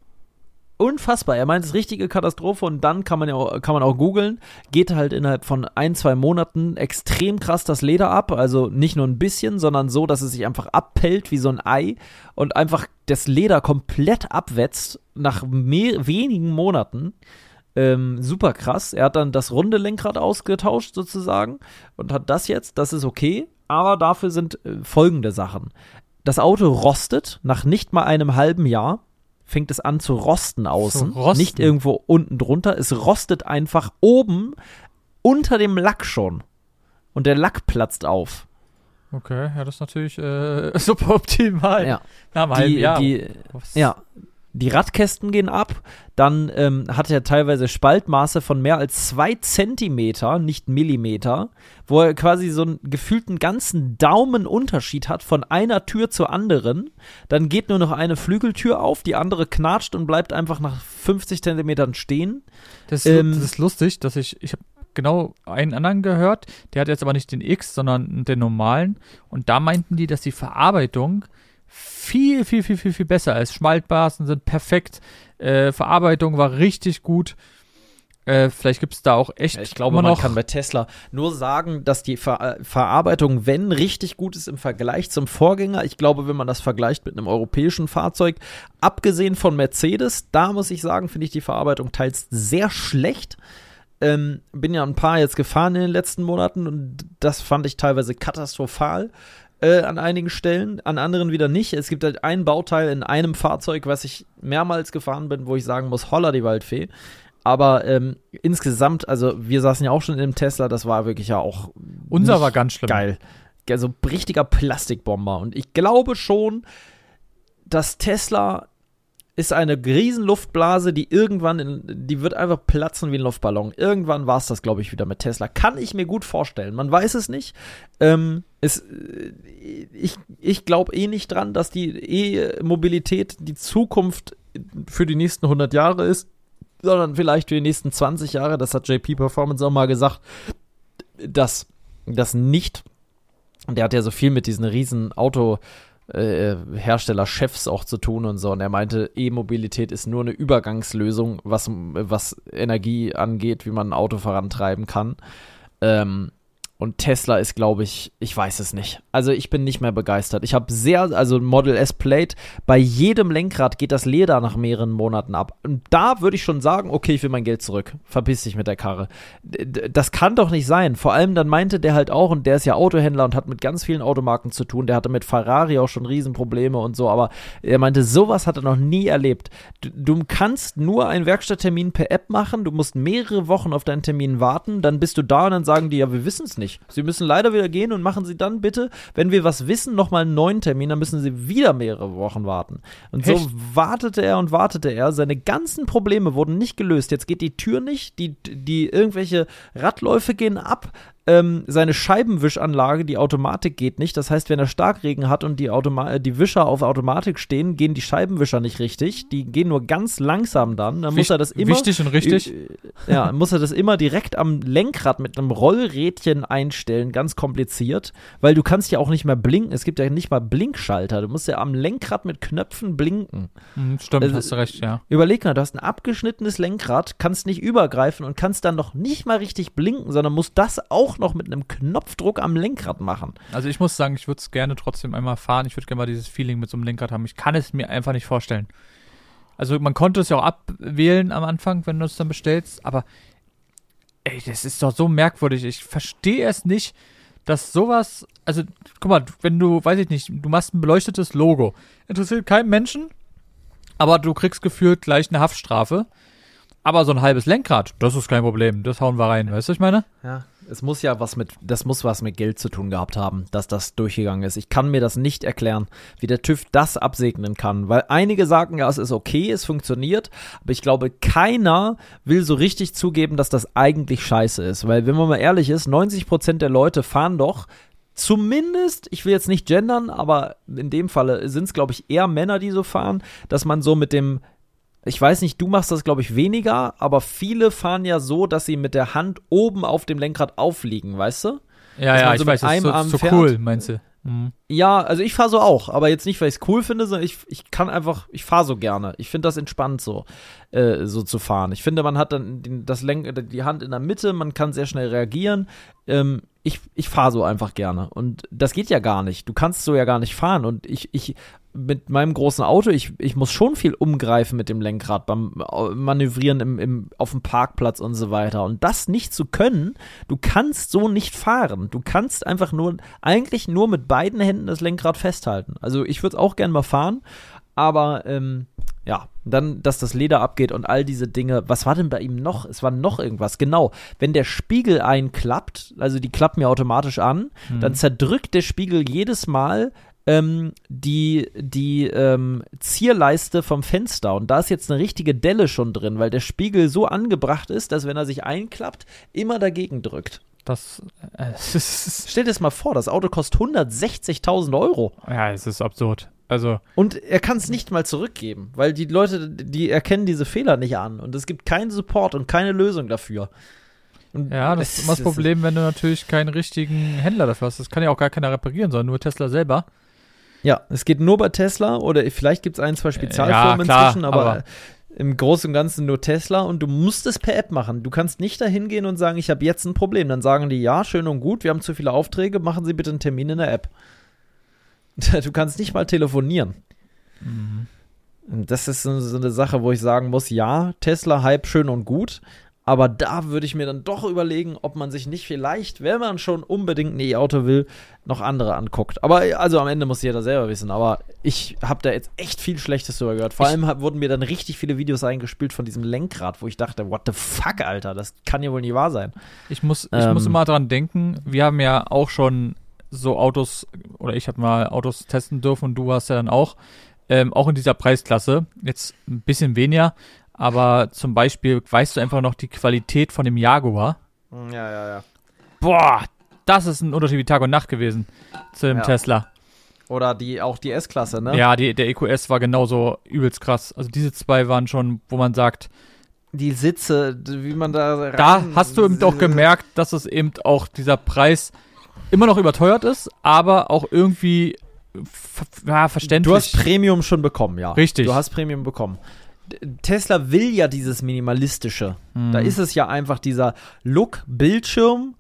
Unfassbar. Er meint, es ist richtige Katastrophe und dann kann man ja auch, kann man auch googeln. Geht halt innerhalb von ein, zwei Monaten extrem krass das Leder ab. Also nicht nur ein bisschen, sondern so, dass es sich einfach abpellt wie so ein Ei und einfach das Leder komplett abwetzt nach mehr, wenigen Monaten. Ähm, super krass. Er hat dann das runde Lenkrad ausgetauscht sozusagen und hat das jetzt. Das ist okay. Aber dafür sind äh, folgende Sachen. Das Auto rostet nach nicht mal einem halben Jahr fängt es an zu rosten außen, rosten? nicht irgendwo unten drunter. Es rostet einfach oben unter dem Lack schon. Und der Lack platzt auf. Okay, ja, das ist natürlich äh, super optimal. Ja. Nach einem halben Die, Jahr. die, ja. Die Radkästen gehen ab, dann ähm, hat er teilweise Spaltmaße von mehr als zwei Zentimeter, nicht Millimeter, wo er quasi so einen gefühlten ganzen Daumenunterschied hat von einer Tür zur anderen. Dann geht nur noch eine Flügeltür auf, die andere knatscht und bleibt einfach nach 50 Zentimetern stehen. Das, Ähm, das ist lustig, dass ich, ich habe genau einen anderen gehört, der hat jetzt aber nicht den X, sondern den normalen. Und da meinten die, dass die Verarbeitung viel, viel, viel, viel, viel besser ist. Schmaltbasen sind perfekt, äh, Verarbeitung war richtig gut. Äh, vielleicht gibt es da auch echt Ja, ich glaube, man kann bei Tesla nur sagen, dass die Ver äh, Verarbeitung, wenn richtig gut ist im Vergleich zum Vorgänger, ich glaube, wenn man das vergleicht mit einem europäischen Fahrzeug, abgesehen von Mercedes, da muss ich sagen, finde ich die Verarbeitung teils sehr schlecht. Ähm, bin ja ein paar jetzt gefahren in den letzten Monaten und das fand ich teilweise katastrophal äh, an einigen Stellen, an anderen wieder nicht. Es gibt halt ein Bauteil in einem Fahrzeug, was ich mehrmals gefahren bin, wo ich sagen muss, holla die Waldfee. Aber ähm, insgesamt, also wir saßen ja auch schon in dem Tesla, das war wirklich ja auch Unser war ganz schlimm. geil. Also richtiger Plastikbomber. Und ich glaube schon, dass Tesla ist eine riesen Luftblase, die irgendwann, in, die wird einfach platzen wie ein Luftballon. Irgendwann war es das, glaube ich, wieder mit Tesla. Kann ich mir gut vorstellen. Man weiß es nicht. Ähm, es, äh, ich ich glaube eh nicht dran, dass die E-Mobilität die Zukunft für die nächsten 100 Jahre ist, sondern vielleicht für die nächsten 20 Jahre. Das hat JP Performance auch mal gesagt, dass das nicht. Der hat ja so viel mit diesen riesen Auto äh, Herstellerchefs auch zu tun und so. Und er meinte, E-Mobilität ist nur eine Übergangslösung, was, was Energie angeht, wie man ein Auto vorantreiben kann. Ähm, und Tesla ist, glaube ich, ich weiß es nicht. Also ich bin nicht mehr begeistert. Ich habe sehr, also Model S Plate, bei jedem Lenkrad geht das Leder nach mehreren Monaten ab. Und da würde ich schon sagen, okay, ich will mein Geld zurück. Verpiss dich mit der Karre. Das kann doch nicht sein. Vor allem dann meinte der halt auch, und der ist ja Autohändler und hat mit ganz vielen Automarken zu tun. Der hatte mit Ferrari auch schon Riesenprobleme und so. Aber er meinte, sowas hat er noch nie erlebt. Du, du kannst nur einen Werkstatttermin per App machen. Du musst mehrere Wochen auf deinen Termin warten. Dann bist du da und dann sagen die, ja, wir wissen es nicht. Sie müssen leider wieder gehen und machen Sie dann bitte, wenn wir was wissen, nochmal einen neuen Termin. Dann müssen Sie wieder mehrere Wochen warten. Und so Echt? wartete er und wartete er. Seine ganzen Probleme wurden nicht gelöst. Jetzt geht die Tür nicht, die, die irgendwelche Radläufe gehen ab. Ähm, seine Scheibenwischanlage, die Automatik geht nicht. Das heißt, wenn er Starkregen hat und die, Automa äh, die Wischer auf Automatik stehen, gehen die Scheibenwischer nicht richtig. Die gehen nur ganz langsam dann. Dann muss Wich- er das immer. Wichtig und richtig. Ja, muss er das immer direkt am Lenkrad mit einem Rollrädchen einstellen, ganz kompliziert, weil du kannst ja auch nicht mehr blinken. Es gibt ja nicht mal Blinkschalter. Du musst ja am Lenkrad mit Knöpfen blinken. Mhm, stimmt, Also, hast du recht, ja. Überleg mal, du hast ein abgeschnittenes Lenkrad, kannst nicht übergreifen und kannst dann noch nicht mal richtig blinken, sondern musst das auch noch mit einem Knopfdruck am Lenkrad machen. Also ich muss sagen, ich würde es gerne trotzdem einmal fahren. Ich würde gerne mal dieses Feeling mit so einem Lenkrad haben. Ich kann es mir einfach nicht vorstellen. Also man konnte es ja auch abwählen am Anfang, wenn du es dann bestellst, aber ey, das ist doch so merkwürdig. Ich verstehe es nicht, dass sowas, also guck mal, wenn du, weiß ich nicht, du machst ein beleuchtetes Logo, interessiert keinen Menschen, aber du kriegst gefühlt gleich eine Haftstrafe. Aber so ein halbes Lenkrad, das ist kein Problem, das hauen wir rein, weißt du, was ich meine? Ja, es muss ja was mit, das muss was mit Geld zu tun gehabt haben, dass das durchgegangen ist. Ich kann mir das nicht erklären, wie der TÜV das absegnen kann, weil einige sagen ja, es ist okay, es funktioniert, aber ich glaube, keiner will so richtig zugeben, dass das eigentlich scheiße ist, weil wenn man mal ehrlich ist, 90% der Leute fahren doch Zumindest, ich will jetzt nicht gendern, aber in dem Falle sind es, glaube ich, eher Männer, die so fahren, dass man so mit dem ich weiß nicht, du machst das, glaube ich, weniger, aber viele fahren ja so, dass sie mit der Hand oben auf dem Lenkrad aufliegen, weißt du? Ja, ja, ich so mit weiß, das ist einem so, so cool, meinst du? Mhm. Ja, also ich fahre so auch, aber jetzt nicht, weil ich es cool finde, sondern ich, ich kann einfach, ich fahre so gerne. Ich finde das entspannt so, äh, so zu fahren. Ich finde, man hat dann den, das Lenk, die Hand in der Mitte, man kann sehr schnell reagieren. Ähm, ich ich fahre so einfach gerne. Und das geht ja gar nicht. Du kannst so ja gar nicht fahren. Und ich, ich mit meinem großen Auto, ich, ich muss schon viel umgreifen mit dem Lenkrad beim Manövrieren im, im, auf dem Parkplatz und so weiter. Und das nicht zu können, du kannst so nicht fahren. Du kannst einfach nur, eigentlich nur mit beiden Händen das Lenkrad festhalten. Also ich würde es auch gerne mal fahren, aber ähm, ja, dann, dass das Leder abgeht und all diese Dinge. Was war denn bei ihm noch? Es war noch irgendwas. Genau, wenn der Spiegel einklappt, also die klappen ja automatisch an, Mhm. dann zerdrückt der Spiegel jedes Mal ähm, die, die ähm, Zierleiste vom Fenster. Und da ist jetzt eine richtige Delle schon drin, weil der Spiegel so angebracht ist, dass wenn er sich einklappt, immer dagegen drückt. Das, äh, Stell dir das mal vor, das Auto kostet 160.000 Euro. ja, es ist absurd. Also, Und er kann es nicht mal zurückgeben, weil die Leute, die erkennen diese Fehler nicht an. Und es gibt keinen Support und keine Lösung dafür. Und ja, das ist immer das Problem, wenn du natürlich keinen richtigen Händler dafür hast. Das kann ja auch gar keiner reparieren, sondern nur Tesla selber. Ja, es geht nur bei Tesla oder vielleicht gibt es ein, zwei Spezialfirmen Ja, klar, inzwischen, aber, aber- im Großen und Ganzen nur Tesla und du musst es per App machen. Du kannst nicht dahin gehen und sagen, ich habe jetzt ein Problem. Dann sagen die, ja, schön und gut, wir haben zu viele Aufträge, machen Sie bitte einen Termin in der App. Du kannst nicht mal telefonieren. Und Das ist so, so eine Sache, wo ich sagen muss, ja, Tesla Hype schön und gut, aber da würde ich mir dann doch überlegen, ob man sich nicht vielleicht, wenn man schon unbedingt ein E-Auto will, noch andere anguckt. Aber also am Ende muss jeder selber wissen. Aber ich habe da jetzt echt viel Schlechtes drüber gehört. Vor Ich- allem wurden mir dann richtig viele Videos eingespielt von diesem Lenkrad, wo ich dachte, what the fuck, Alter, das kann ja wohl nicht wahr sein. Ich muss, ich muss Ähm. immer dran denken, wir haben ja auch schon so Autos, oder ich habe mal Autos testen dürfen und du hast ja dann auch, ähm, auch in dieser Preisklasse, jetzt ein bisschen weniger, aber zum Beispiel weißt du einfach noch die Qualität von dem Jaguar. Ja, ja, ja. Boah, das ist ein Unterschied wie Tag und Nacht gewesen zu dem Ja. Tesla. Oder die, auch die S-Klasse, ne? Ja, die, der EQS war genauso übelst krass. Also diese zwei waren schon, wo man sagt, Die Sitze, wie man da da hast du eben auch gemerkt, dass es eben auch dieser Preis immer noch überteuert ist, aber auch irgendwie ja, verständlich. Du hast Premium schon bekommen, ja. Richtig. Du hast Premium bekommen. Tesla will ja dieses Minimalistische. Da Mhm. ist es ja einfach dieser Look, Bildschirm,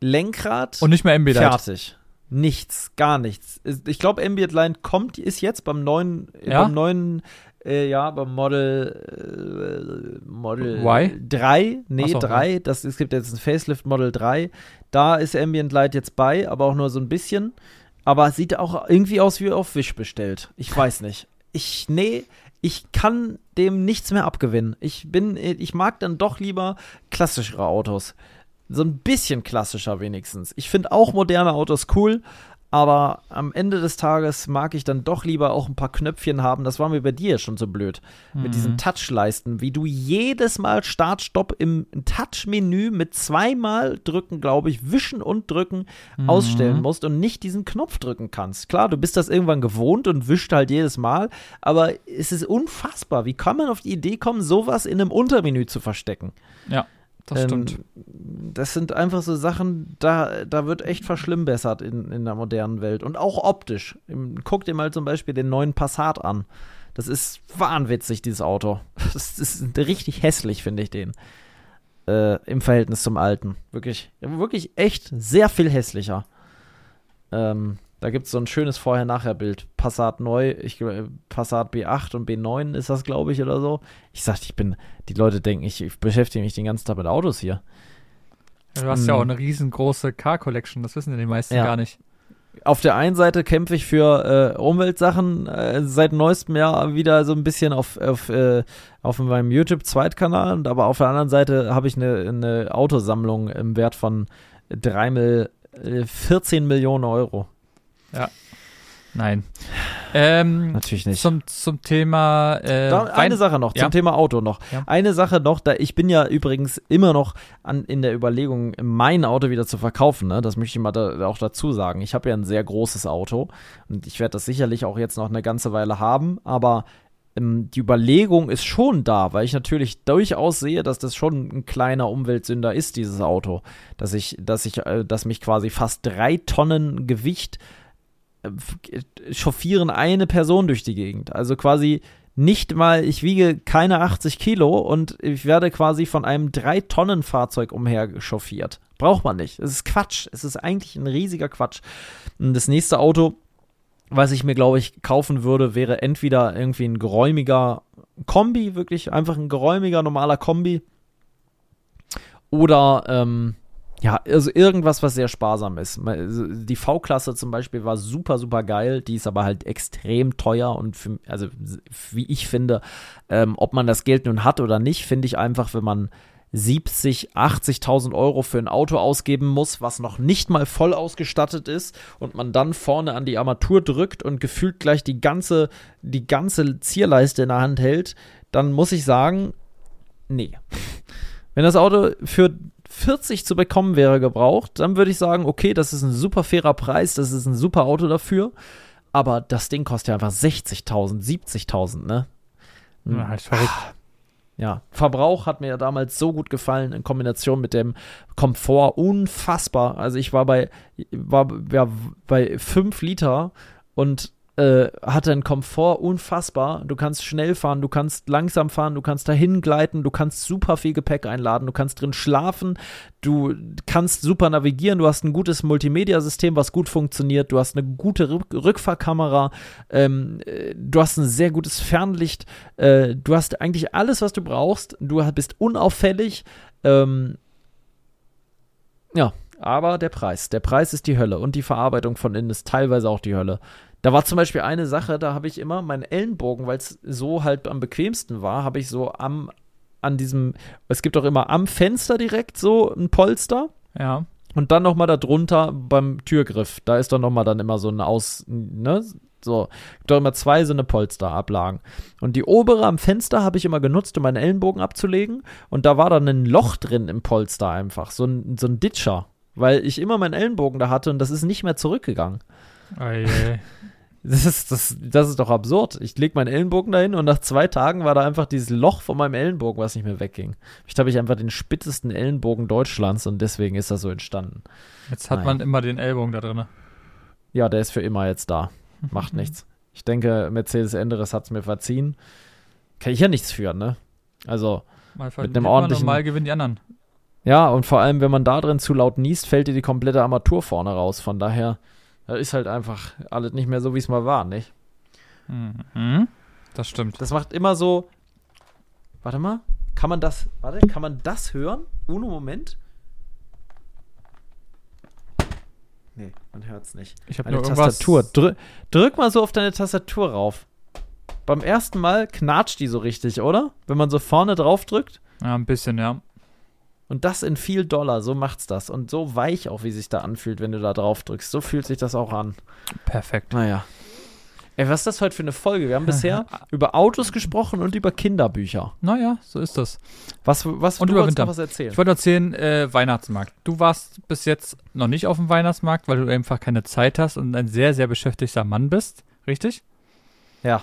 Lenkrad, und nicht mehr Ambilight. fertig. Nichts, gar nichts. Ich glaube, Ambient Line kommt, ist jetzt beim neuen, äh, Ja? beim neuen, äh, ja, beim Model, äh, Model Y? 3, nee, so, 3, das, es gibt jetzt ein Facelift Model 3, da ist Ambient Light jetzt bei, aber auch nur so ein bisschen, aber sieht auch irgendwie aus wie auf Wish bestellt. Ich weiß nicht. Ich, nee, ich kann dem nichts mehr abgewinnen. Ich bin, ich mag dann doch lieber klassischere Autos. So ein bisschen klassischer wenigstens. Ich finde auch moderne Autos cool, aber am Ende des Tages mag ich dann doch lieber auch ein paar Knöpfchen haben. Das war mir bei dir schon so blöd. Mit diesen Touchleisten, wie du jedes Mal Start-Stopp im Touch-Menü mit zweimal drücken, glaube ich, wischen und drücken ausstellen musst und nicht diesen Knopf drücken kannst. Klar, du bist das irgendwann gewohnt und wischt halt jedes Mal, aber es ist unfassbar. Wie kann man auf die Idee kommen, sowas in einem Untermenü zu verstecken? Ja, das Ähm, stimmt. Das sind einfach so Sachen, da, da wird echt verschlimmbessert in, in der modernen Welt. Und auch optisch. Guck dir mal zum Beispiel den neuen Passat an. Das ist wahnwitzig, dieses Auto. Das ist richtig hässlich, finde ich den. Äh, Im Verhältnis zum alten. Wirklich, wirklich echt sehr viel hässlicher. Ähm, da gibt es so ein schönes Vorher-Nachher-Bild. Passat neu, ich, glaub, Passat B8 und B9 ist das, glaube ich, oder so. Ich sagte, ich bin, die Leute denken, ich, ich beschäftige mich den ganzen Tag mit Autos hier. Du hast ja mm. auch eine riesengroße Car-Collection, das wissen ja die meisten Ja. gar nicht. Auf der einen Seite kämpfe ich für äh, Umweltsachen äh, seit neuestem Jahr wieder so ein bisschen auf, auf, äh, auf meinem YouTube-Zweitkanal, aber auf der anderen Seite habe ich eine, eine Autosammlung im Wert von 3 Mil, äh, 14 Millionen Euro. Nein. Ähm, Natürlich nicht. zum, zum Thema äh, Da, eine Sache noch, Ja. zum Thema Auto noch. Ja. Eine Sache noch, da ich bin ja übrigens immer noch an, in der Überlegung, mein Auto wieder zu verkaufen. Ne? Das möchte ich mal da, auch dazu sagen. Ich habe ja ein sehr großes Auto und ich werde das sicherlich auch jetzt noch eine ganze Weile haben, aber ähm, die Überlegung ist schon da, weil ich natürlich durchaus sehe, dass das schon ein kleiner Umweltsünder ist, dieses Auto. Dass ich, dass ich, äh, dass mich quasi fast drei Tonnen Gewicht chauffieren eine Person durch die Gegend. Also quasi nicht mal, ich wiege keine 80 Kilo und ich werde quasi von einem 3-Tonnen-Fahrzeug umherchauffiert. Braucht man nicht. Es ist Quatsch. Es ist eigentlich ein riesiger Quatsch. Das nächste Auto, was ich mir, glaube ich, kaufen würde, wäre entweder irgendwie ein geräumiger Kombi, wirklich einfach ein geräumiger, normaler Kombi. Oder, ähm, ja, also irgendwas, was sehr sparsam ist. Also Die V-Klasse zum Beispiel war super, super geil. Die ist aber halt extrem teuer und für, also wie ich finde, ähm, ob man das Geld nun hat oder nicht, finde ich einfach, wenn man 70, 80.000 Euro für ein Auto ausgeben muss, was noch nicht mal voll ausgestattet ist und man dann vorne an die Armatur drückt und gefühlt gleich die ganze, die ganze Zierleiste in der Hand hält, dann muss ich sagen, nee. Wenn das Auto für 40 zu bekommen wäre gebraucht, dann würde ich sagen, okay, das ist ein super fairer Preis, das ist ein super Auto dafür. Aber das Ding kostet ja einfach 60.000, 70.000, ne? Ja, halt verrückt. Ja, Verbrauch hat mir ja damals so gut gefallen in Kombination mit dem Komfort unfassbar. Also ich war bei war ja, bei 5 Liter und äh, hatte einen Komfort unfassbar. Du kannst schnell fahren, du kannst langsam fahren, du kannst dahin gleiten, du kannst super viel Gepäck einladen, du kannst drin schlafen, du kannst super navigieren, du hast ein gutes Multimedia-System, was gut funktioniert, du hast eine gute Rück Rückfahrkamera, ähm, äh, du hast ein sehr gutes Fernlicht, äh, du hast eigentlich alles, was du brauchst, du bist unauffällig. Ähm, ja, aber der Preis, der Preis ist die Hölle und die Verarbeitung von innen ist teilweise auch die Hölle. Da war zum Beispiel eine Sache, da habe ich immer meinen Ellenbogen, weil es so halt am bequemsten war, habe ich so am, an diesem, es gibt auch immer am Fenster direkt so ein Polster. Ja. Und dann nochmal da drunter beim Türgriff. Da ist dann nochmal dann immer so ein Aus, ne? So, gibt doch immer zwei so eine Polsterablagen. Und die obere am Fenster habe ich immer genutzt, um meinen Ellenbogen abzulegen. Und da war dann ein Loch drin im Polster einfach. So ein, so ein Ditcher. Weil ich immer meinen Ellenbogen da hatte und das ist nicht mehr zurückgegangen. Oh. Das ist, das, das ist doch absurd. Ich lege meinen Ellenbogen dahin und nach zwei Tagen war da einfach dieses Loch von meinem Ellenbogen, was nicht mehr wegging. Ich habe ich einfach den spitzesten Ellenbogen Deutschlands und deswegen ist das so entstanden. Jetzt hat Naja. man immer den Ellbogen da drin. Ja, der ist für immer jetzt da. Macht nichts. Ich denke, Mercedes Enderes hat es mir verziehen. Kann ich ja nichts für, ne? Also, Mal einem verliert man ordentlichen- mal gewinnen die anderen. ja, und vor allem, wenn man da drin zu laut niest, fällt dir die komplette Armatur vorne raus. Von daher, das ist halt einfach alles nicht mehr so, wie es mal war, nicht? Mhm. Das stimmt. Das macht immer so. Warte mal. Kann man das. Warte, kann man das hören? Uno Moment. Nee, man hört's nicht. Ich habe Eine nur. Tastatur. Drück, drück mal so auf deine Tastatur rauf. Beim ersten Mal knatscht die so richtig, oder? Wenn man so vorne drauf drückt. Ja, ein bisschen, ja. Und das in viel Dollar, so macht's das. Und so weich auch, wie sich da anfühlt, wenn du da drauf drückst. So fühlt sich das auch an. Perfekt. Naja. Ey, was ist das heute für eine Folge? Wir haben bisher über Autos gesprochen und über Kinderbücher. Naja, so ist das. Was, was Und du über wolltest Winter. noch was erzählen? Ich wollte erzählen, äh, Weihnachtsmarkt. Du warst bis jetzt noch nicht auf dem Weihnachtsmarkt, weil du einfach keine Zeit hast und ein sehr, sehr beschäftigter Mann bist. Richtig? Ja.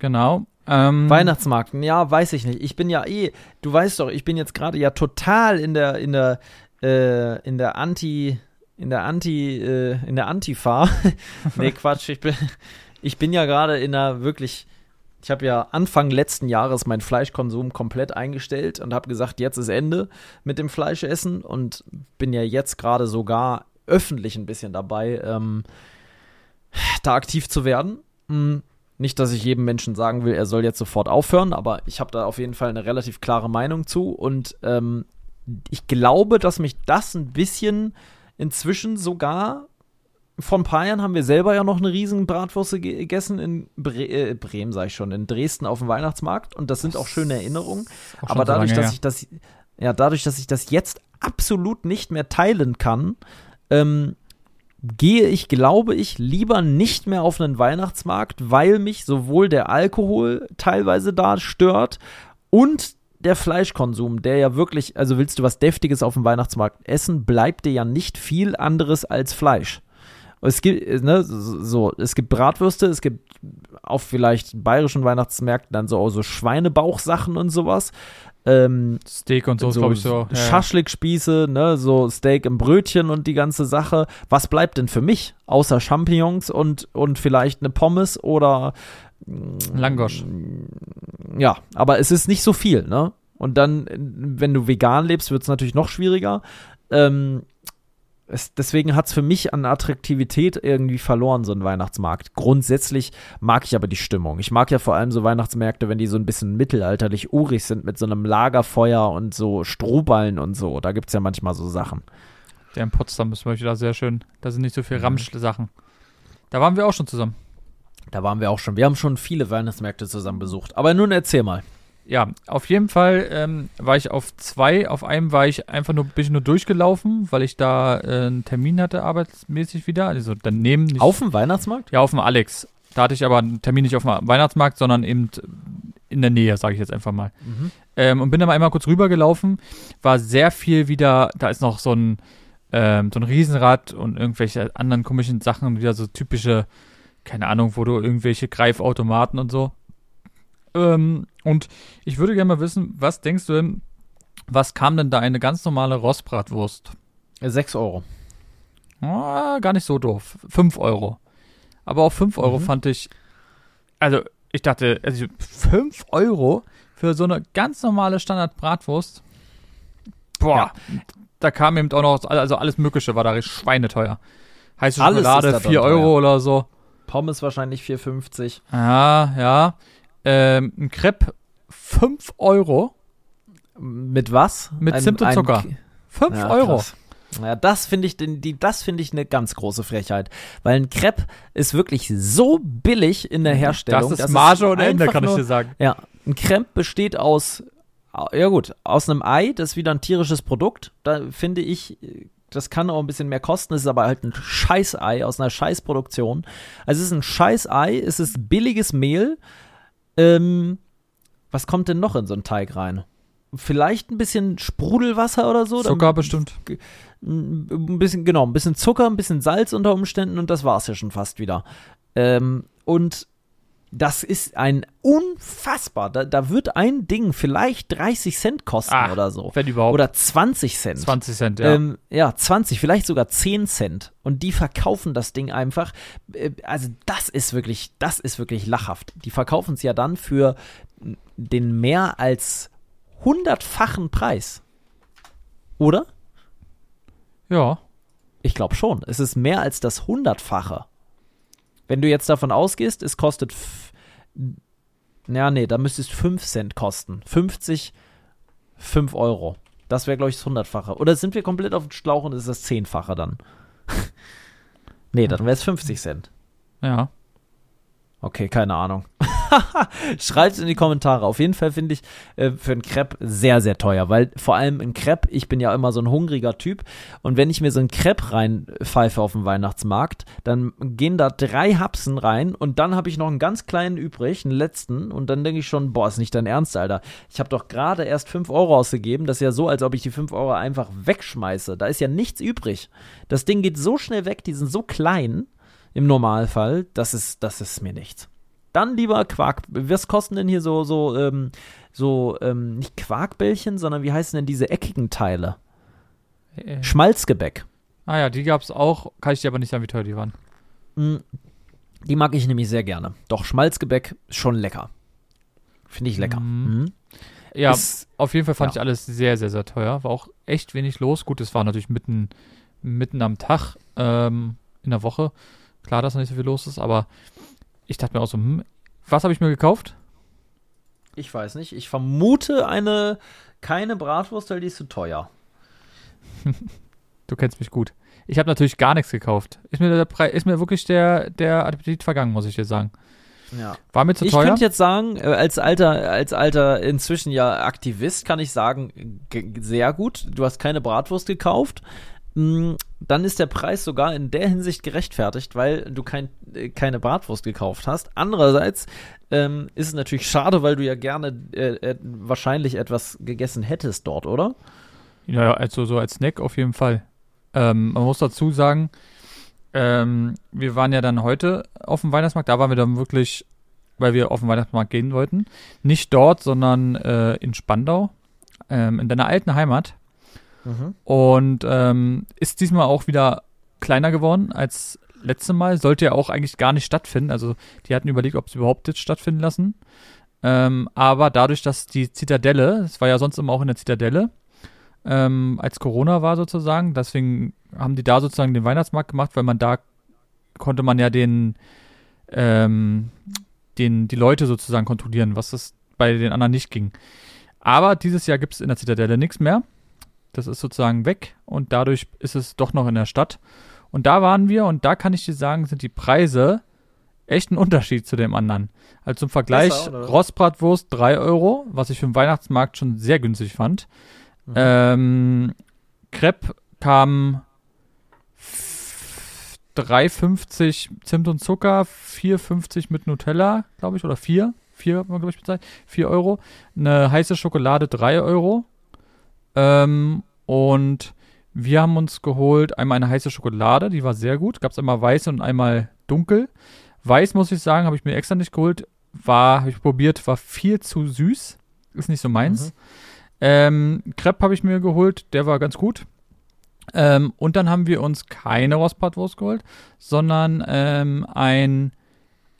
Genau. Ähm, Weihnachtsmarkt, ja, weiß ich nicht. Ich bin ja eh, du weißt doch, ich bin jetzt gerade ja total in der, in der, äh, in der Anti, in der Anti, äh, in der Antifa. nee, Quatsch, ich bin, ich bin ja gerade in einer wirklich, ich habe ja Anfang letzten Jahres meinen Fleischkonsum komplett eingestellt und habe gesagt, jetzt ist Ende mit dem Fleischessen und bin ja jetzt gerade sogar öffentlich ein bisschen dabei, ähm, da aktiv zu werden. Hm, Nicht, dass ich jedem Menschen sagen will, er soll jetzt sofort aufhören, aber ich habe da auf jeden Fall eine relativ klare Meinung zu und ähm, ich glaube, dass mich das ein bisschen inzwischen sogar vor ein paar Jahren haben wir selber ja noch eine riesen Bratwurst ge- gegessen in Bre äh, Bremen, sag ich schon, in Dresden auf dem Weihnachtsmarkt und das sind auch schöne Erinnerungen. auch Aber dadurch, lange dass her. ich das, ja, dadurch, dass ich das jetzt absolut nicht mehr teilen kann, ähm, gehe ich, glaube ich, lieber nicht mehr auf einen Weihnachtsmarkt, weil mich sowohl der Alkohol teilweise da stört und der Fleischkonsum, der ja wirklich, also willst du was Deftiges auf dem Weihnachtsmarkt essen, bleibt dir ja nicht viel anderes als Fleisch. Es gibt, ne, so, es gibt Bratwürste, es gibt auf vielleicht bayerischen Weihnachtsmärkten dann so, so Schweinebauchsachen und sowas. Ähm, Steak und so, ist, glaube ich, so. Ja, ja. Schaschlikspieße, ne, so Steak im Brötchen und die ganze Sache. Was bleibt denn für mich außer Champignons und, und vielleicht eine Pommes oder Langosch. ja, aber es ist nicht so viel, ne? Und dann, wenn du vegan lebst, wird es natürlich noch schwieriger. Ähm, es, deswegen hat es für mich an Attraktivität irgendwie verloren, so ein Weihnachtsmarkt. Grundsätzlich mag ich aber die Stimmung. Ich mag ja vor allem so Weihnachtsmärkte, wenn die so ein bisschen mittelalterlich urig sind, mit so einem Lagerfeuer und so Strohballen und so. Da gibt es ja manchmal so Sachen. Der in Potsdam ist Beispiel da sehr schön. Da sind nicht so viel Mhm. Ramsch-Sachen. Da waren wir auch schon zusammen. Da waren wir auch schon. Wir haben schon viele Weihnachtsmärkte zusammen besucht. Aber nun erzähl mal. Ja, auf jeden Fall ähm, war ich auf zwei. Auf einem war ich einfach nur, bin ich nur durchgelaufen, weil ich da äh, einen Termin hatte, arbeitsmäßig wieder. Also daneben. Nicht, Auf dem Weihnachtsmarkt? Ja, auf dem Alex. Da hatte ich aber einen Termin nicht auf dem Weihnachtsmarkt, sondern eben in der Nähe, sage ich jetzt einfach mal. Mhm. Ähm, und bin dann mal einmal kurz rübergelaufen. War sehr viel wieder, da ist noch so ein, ähm, so ein Riesenrad und irgendwelche anderen komischen Sachen, wieder so typische, keine Ahnung, wo du irgendwelche Greifautomaten und so. Ähm, und ich würde gerne mal wissen, was denkst du denn, was kam denn da eine ganz normale Rostbratwurst? 6 Euro. Ah, gar nicht so doof. 5 Euro. Aber auch 5 Euro Mhm. fand ich, also ich dachte, also 5 Euro für so eine ganz normale Standard-Bratwurst. Boah, Ja. da kam eben auch noch, also alles Mögliche war da richtig schweineteuer. Heiße Schokolade, dann 4 Euro teuer. oder so. Pommes wahrscheinlich 4,50. Ja, ja. Ähm, ein Crepe 5 Euro. Mit was? Mit Zimt und Zucker. 5 Ja, Euro. krass. Ja, das finde ich, die, das finde ich eine ganz große Frechheit, weil ein Crepe ist wirklich so billig in der Herstellung. Das ist Marge ohne Ende, kann ich nur- dir sagen. Ja, ein Crepe besteht aus, ja gut, aus einem Ei, das ist wieder ein tierisches Produkt. Da finde ich, das kann auch ein bisschen mehr kosten, es ist aber halt ein Scheißei aus einer Scheißproduktion. Also es ist ein Scheißei, es ist billiges Mehl. Ähm, was kommt denn noch in so einen Teig rein? Vielleicht ein bisschen Sprudelwasser oder so. dann- Zucker bestimmt. ein bisschen, genau, ein bisschen Zucker, ein bisschen Salz unter Umständen und das war's ja schon fast wieder. Ähm, und das ist ein unfassbar, da, da wird ein Ding vielleicht 30 Cent kosten Ah, oder so. Wenn überhaupt. Oder 20 Cent. 20 Cent, ja. Ähm, ja, 20, vielleicht sogar 10 Cent. Und die verkaufen das Ding einfach. äh, Also, das ist wirklich, das ist wirklich lachhaft. Die verkaufen es ja dann für den mehr als hundertfachen Preis. Oder? ja. Ich glaube schon. Es ist mehr als das hundertfache. Wenn du jetzt davon ausgehst, es kostet. Ja, nee, da müsste es 5 Cent kosten. 50, 5 Euro. Das wäre, glaube ich, das hundertfache. Oder sind wir komplett auf dem Schlauch und ist das zehnfache dann? nee, dann wäre es 50 Cent. Ja. Okay, keine Ahnung. Schreibt es in die Kommentare. Auf jeden Fall finde ich äh, für einen Crepe sehr, sehr teuer, weil vor allem ein Crepe, ich bin ja immer so ein hungriger Typ und wenn ich mir so einen Crepe reinpfeife auf dem Weihnachtsmarkt, dann gehen da drei Hapsen rein und dann habe ich noch einen ganz kleinen übrig, einen letzten und dann denke ich schon, boah, ist nicht dein Ernst, Alter. Ich habe doch gerade erst 5 Euro ausgegeben, das ist ja so, als ob ich die 5 Euro einfach wegschmeiße. Da ist ja nichts übrig. Das Ding geht so schnell weg, die sind so klein im Normalfall, das ist, das ist mir nichts. Dann lieber Quark. Was kosten denn hier so, so, ähm, so, ähm, nicht Quarkbällchen, sondern wie heißen denn diese eckigen Teile? Äh, Schmalzgebäck. Ah ja, die gab's auch. Kann ich dir aber nicht sagen, wie teuer die waren. Mm, Die mag ich nämlich sehr gerne. Doch Schmalzgebäck ist schon lecker. Finde ich lecker. Mhm. Mhm. Ja, Ist- auf jeden Fall fand ja. ich alles sehr, sehr, sehr teuer. War auch echt wenig los. Gut, es war natürlich mitten, mitten am Tag ähm, in der Woche. Klar, dass da nicht so viel los ist, aber ich dachte mir auch so, hm, was habe ich mir gekauft? Ich weiß nicht. Ich vermute eine, keine Bratwurst, weil die ist zu teuer. Du kennst mich gut. Ich habe natürlich gar nichts gekauft. Ist mir, der Pre ist mir wirklich der, der Appetit vergangen, muss ich dir sagen. Ja. War mir zu Ich teuer. könnte jetzt sagen, äh, als alter, als alter inzwischen ja Aktivist kann ich sagen, sehr gut. Du hast keine Bratwurst gekauft. Mm, Dann ist der Preis sogar in der Hinsicht gerechtfertigt, weil du kein, äh, keine Bratwurst gekauft hast. Andererseits ähm, ist es natürlich schade, weil du ja gerne äh, äh, wahrscheinlich etwas gegessen hättest dort, oder? Ja, ja, also so als Snack auf jeden Fall. Ähm, man muss dazu sagen, ähm, wir waren ja dann heute auf dem Weihnachtsmarkt. Da waren wir dann wirklich, weil wir auf den Weihnachtsmarkt gehen wollten. Nicht dort, sondern äh, in Spandau, ähm, in deiner alten Heimat. Und ähm, ist diesmal auch wieder kleiner geworden als letzte Mal. Sollte ja auch eigentlich gar nicht stattfinden. Also die hatten überlegt, ob sie überhaupt jetzt stattfinden lassen. Ähm, aber dadurch, dass die Zitadelle, es war ja sonst immer auch in der Zitadelle, ähm, als Corona war sozusagen, deswegen haben die da sozusagen den Weihnachtsmarkt gemacht, weil man da konnte man ja den, ähm, den, die Leute sozusagen kontrollieren, was das bei den anderen nicht ging. Aber dieses Jahr gibt es in der Zitadelle nichts mehr. Das ist sozusagen weg und dadurch ist es doch noch in der Stadt. Und da waren wir und da kann ich dir sagen, sind die Preise echt ein Unterschied zu dem anderen. Also zum Vergleich, Besser? Rostbratwurst 3 Euro, was ich für den Weihnachtsmarkt schon sehr günstig fand. Mhm. Ähm, Crepe kam f- 3,50 Zimt und Zucker, 4,50 mit Nutella, glaube ich, oder 4. 4 hat man, glaube ich, bezahlt. 4 Euro. Eine heiße Schokolade 3 Euro. Ähm, und wir haben uns geholt einmal eine heiße Schokolade, die war sehr gut. Gab es einmal weiß und einmal dunkel. Weiß, muss ich sagen, habe ich mir extra nicht geholt. War, habe ich probiert, war viel zu süß. Ist nicht so meins. Ähm, Crepe habe ich mir geholt, der war ganz gut. Ähm, und dann haben wir uns keine Rostbratwurst geholt, sondern ähm, ein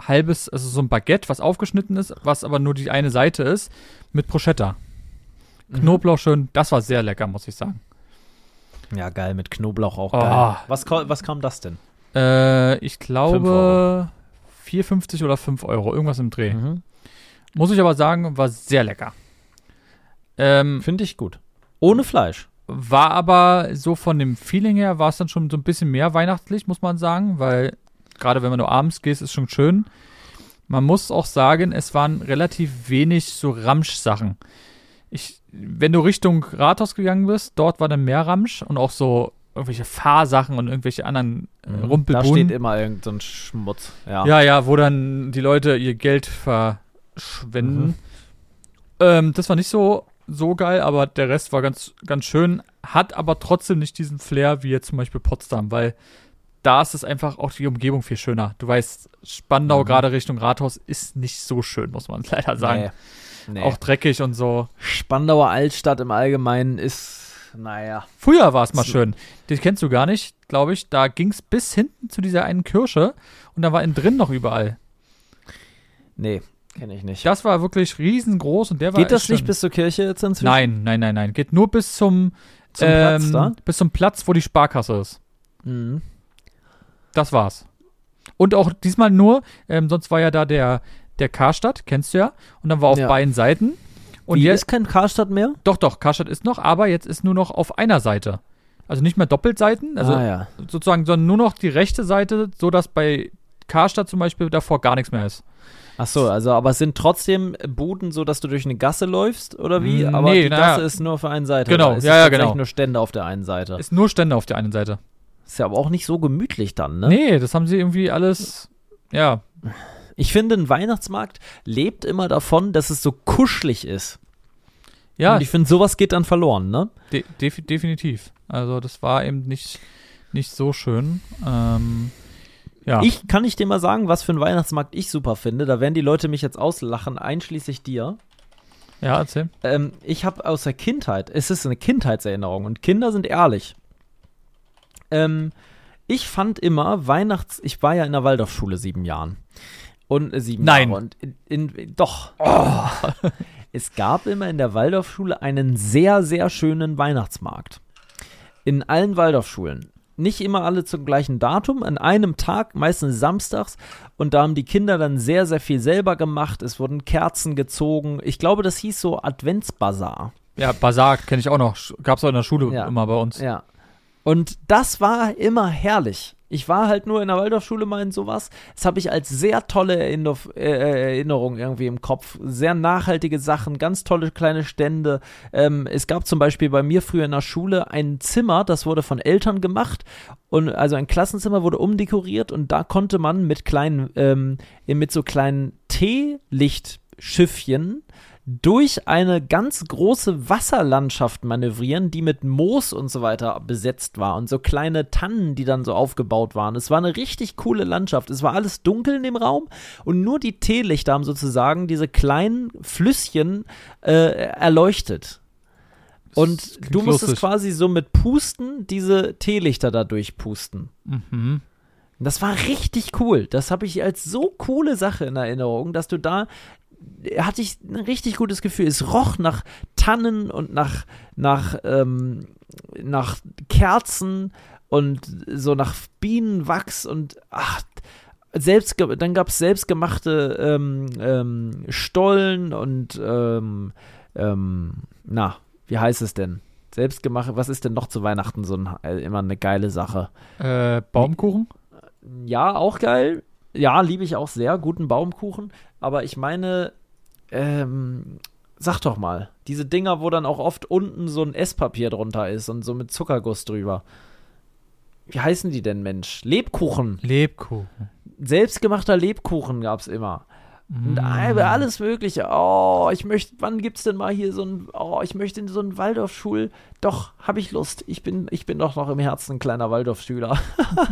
halbes, also so ein Baguette, was aufgeschnitten ist, was aber nur die eine Seite ist, mit Bruschetta. Mhm. Knoblauch schön, das war sehr lecker, muss ich sagen. Ja, geil, mit Knoblauch auch Oh. geil. Was, was kam das denn? Äh, ich glaube Euro. 4,50 oder 5 Euro, irgendwas im Dreh. Mhm. Muss ich aber sagen, war sehr lecker. Ähm, Finde ich gut. Ohne Fleisch. War aber so von dem Feeling her, war es dann schon so ein bisschen mehr weihnachtlich, muss man sagen, weil gerade wenn man nur abends gehst, ist schon schön. Man muss auch sagen, es waren relativ wenig so Ramsch-Sachen. Ich, wenn du Richtung Rathaus gegangen bist, dort war dann mehr Ramsch und auch so irgendwelche Fahrsachen und irgendwelche anderen äh, Mhm. Da Rumpelbuden. steht immer irgend so ein Schmutz. Ja. Ja, ja, wo dann die Leute ihr Geld verschwenden. Mhm. Ähm, das war nicht so, so geil, aber der Rest war ganz, ganz schön. Hat aber trotzdem nicht diesen Flair wie jetzt zum Beispiel Potsdam, weil da ist es einfach auch die Umgebung viel schöner. Du weißt, Spandau Mhm. gerade Richtung Rathaus ist nicht so schön, muss man leider sagen. Nee. Nee. Auch dreckig und so. Spandauer Altstadt im Allgemeinen ist, naja. Früher war es mal schön. Den kennst du gar nicht, glaube ich. Da ging es bis hinten zu dieser einen Kirche und da war innen drin noch überall. Nee, kenne ich nicht. Das war wirklich riesengroß und der war Geht das nicht bis zur Kirche jetzt inzwischen? Nein, nein, nein, nein. Geht nur bis zum, Zum ähm, Platz da? bis zum Platz, wo die Sparkasse ist. Mhm. Das war's. Und auch diesmal nur, ähm, sonst war ja da der, der Karstadt, kennst du ja. Und dann war auf Ja. beiden Seiten. Und Wie jetzt, ist kein Karstadt mehr? doch, doch, Karstadt ist noch, aber jetzt ist nur noch auf einer Seite. Also nicht mehr Doppelseiten, also ah, ja. sozusagen, sondern nur noch die rechte Seite, so dass bei Karstadt zum Beispiel davor gar nichts mehr ist. Ach so, also aber es sind trotzdem Buden, so dass du durch eine Gasse läufst oder wie? Aber nee, die. Gasse ist nur auf einer Seite. Genau, ja, es ja, tatsächlich genau. nur Stände auf der einen Seite. Ist nur Stände auf der einen Seite. Ist ja aber auch nicht so gemütlich dann, ne? Nee, das haben sie irgendwie alles, ja, Ich finde, ein Weihnachtsmarkt lebt immer davon, dass es so kuschelig ist. ja, Und ich finde, sowas geht dann verloren, ne? De defi- definitiv. Also das war eben nicht, nicht so schön. Ähm, ja. Ich kann nicht dir mal sagen, was für einen Weihnachtsmarkt ich super finde. Da werden die Leute mich jetzt auslachen, einschließlich dir. ja, erzähl. Ähm, ich habe aus der Kindheit, es ist eine Kindheitserinnerung und Kinder sind ehrlich. Ähm, ich fand immer Weihnachts, ich war ja in der Waldorfschule sieben Jahren. Und sieben Nein. Jahre. Und in, in, doch. es gab immer in der Waldorfschule einen sehr, sehr schönen Weihnachtsmarkt. In allen Waldorfschulen. Nicht immer alle zum gleichen Datum, an einem Tag, meistens samstags. Und da haben die Kinder dann sehr, sehr viel selber gemacht. Es wurden Kerzen gezogen. Ich glaube, das hieß so Adventsbazar. Ja, Basar kenne ich auch noch. Gab es auch in der Schule Ja. immer bei uns. Ja. Und das war immer herrlich. Ich war halt nur in der Waldorfschule mal in sowas. Das habe ich als sehr tolle Erinner äh, Erinnerung irgendwie im Kopf. Sehr nachhaltige Sachen, ganz tolle kleine Stände. Ähm, es gab zum Beispiel bei mir früher in der Schule ein Zimmer, das wurde von Eltern gemacht. Und also ein Klassenzimmer wurde umdekoriert und da konnte man mit kleinen, ähm, mit so kleinen Teelichtschiffchen durch eine ganz große Wasserlandschaft manövrieren, die mit Moos und so weiter besetzt war und so kleine Tannen, die dann so aufgebaut waren. Es war eine richtig coole Landschaft. Es war alles dunkel in dem Raum und nur die Teelichter haben sozusagen diese kleinen Flüsschen äh, erleuchtet. Und du musstest lustig. quasi so mit Pusten diese Teelichter da durchpusten. Mhm. Das war richtig cool. Das habe ich als so coole Sache in Erinnerung, dass du da hatte ich ein richtig gutes Gefühl. Es roch nach Tannen und nach nach ähm, nach Kerzen und so nach Bienenwachs und ach, selbst dann gab es selbstgemachte ähm, ähm, Stollen und ähm, ähm, na wie heißt es denn? Selbstgemacht. Was ist denn noch zu Weihnachten so ein, äh, immer eine geile Sache? Äh, Baumkuchen? Ja, auch geil. Ja, liebe ich auch sehr, guten Baumkuchen. Aber ich meine, ähm, sag doch mal, diese Dinger, wo dann auch oft unten so ein Esspapier drunter ist und so mit Zuckerguss drüber. Wie heißen die denn, Mensch? Lebkuchen. Lebkuchen. Selbstgemachter Lebkuchen gab's immer. Und Mm. alles Mögliche. Oh, ich möchte, wann gibt's denn mal hier so ein, oh, ich möchte in so einen Waldorfschul. Doch, habe ich Lust. Ich bin, ich bin doch noch im Herzen ein kleiner Waldorfschüler.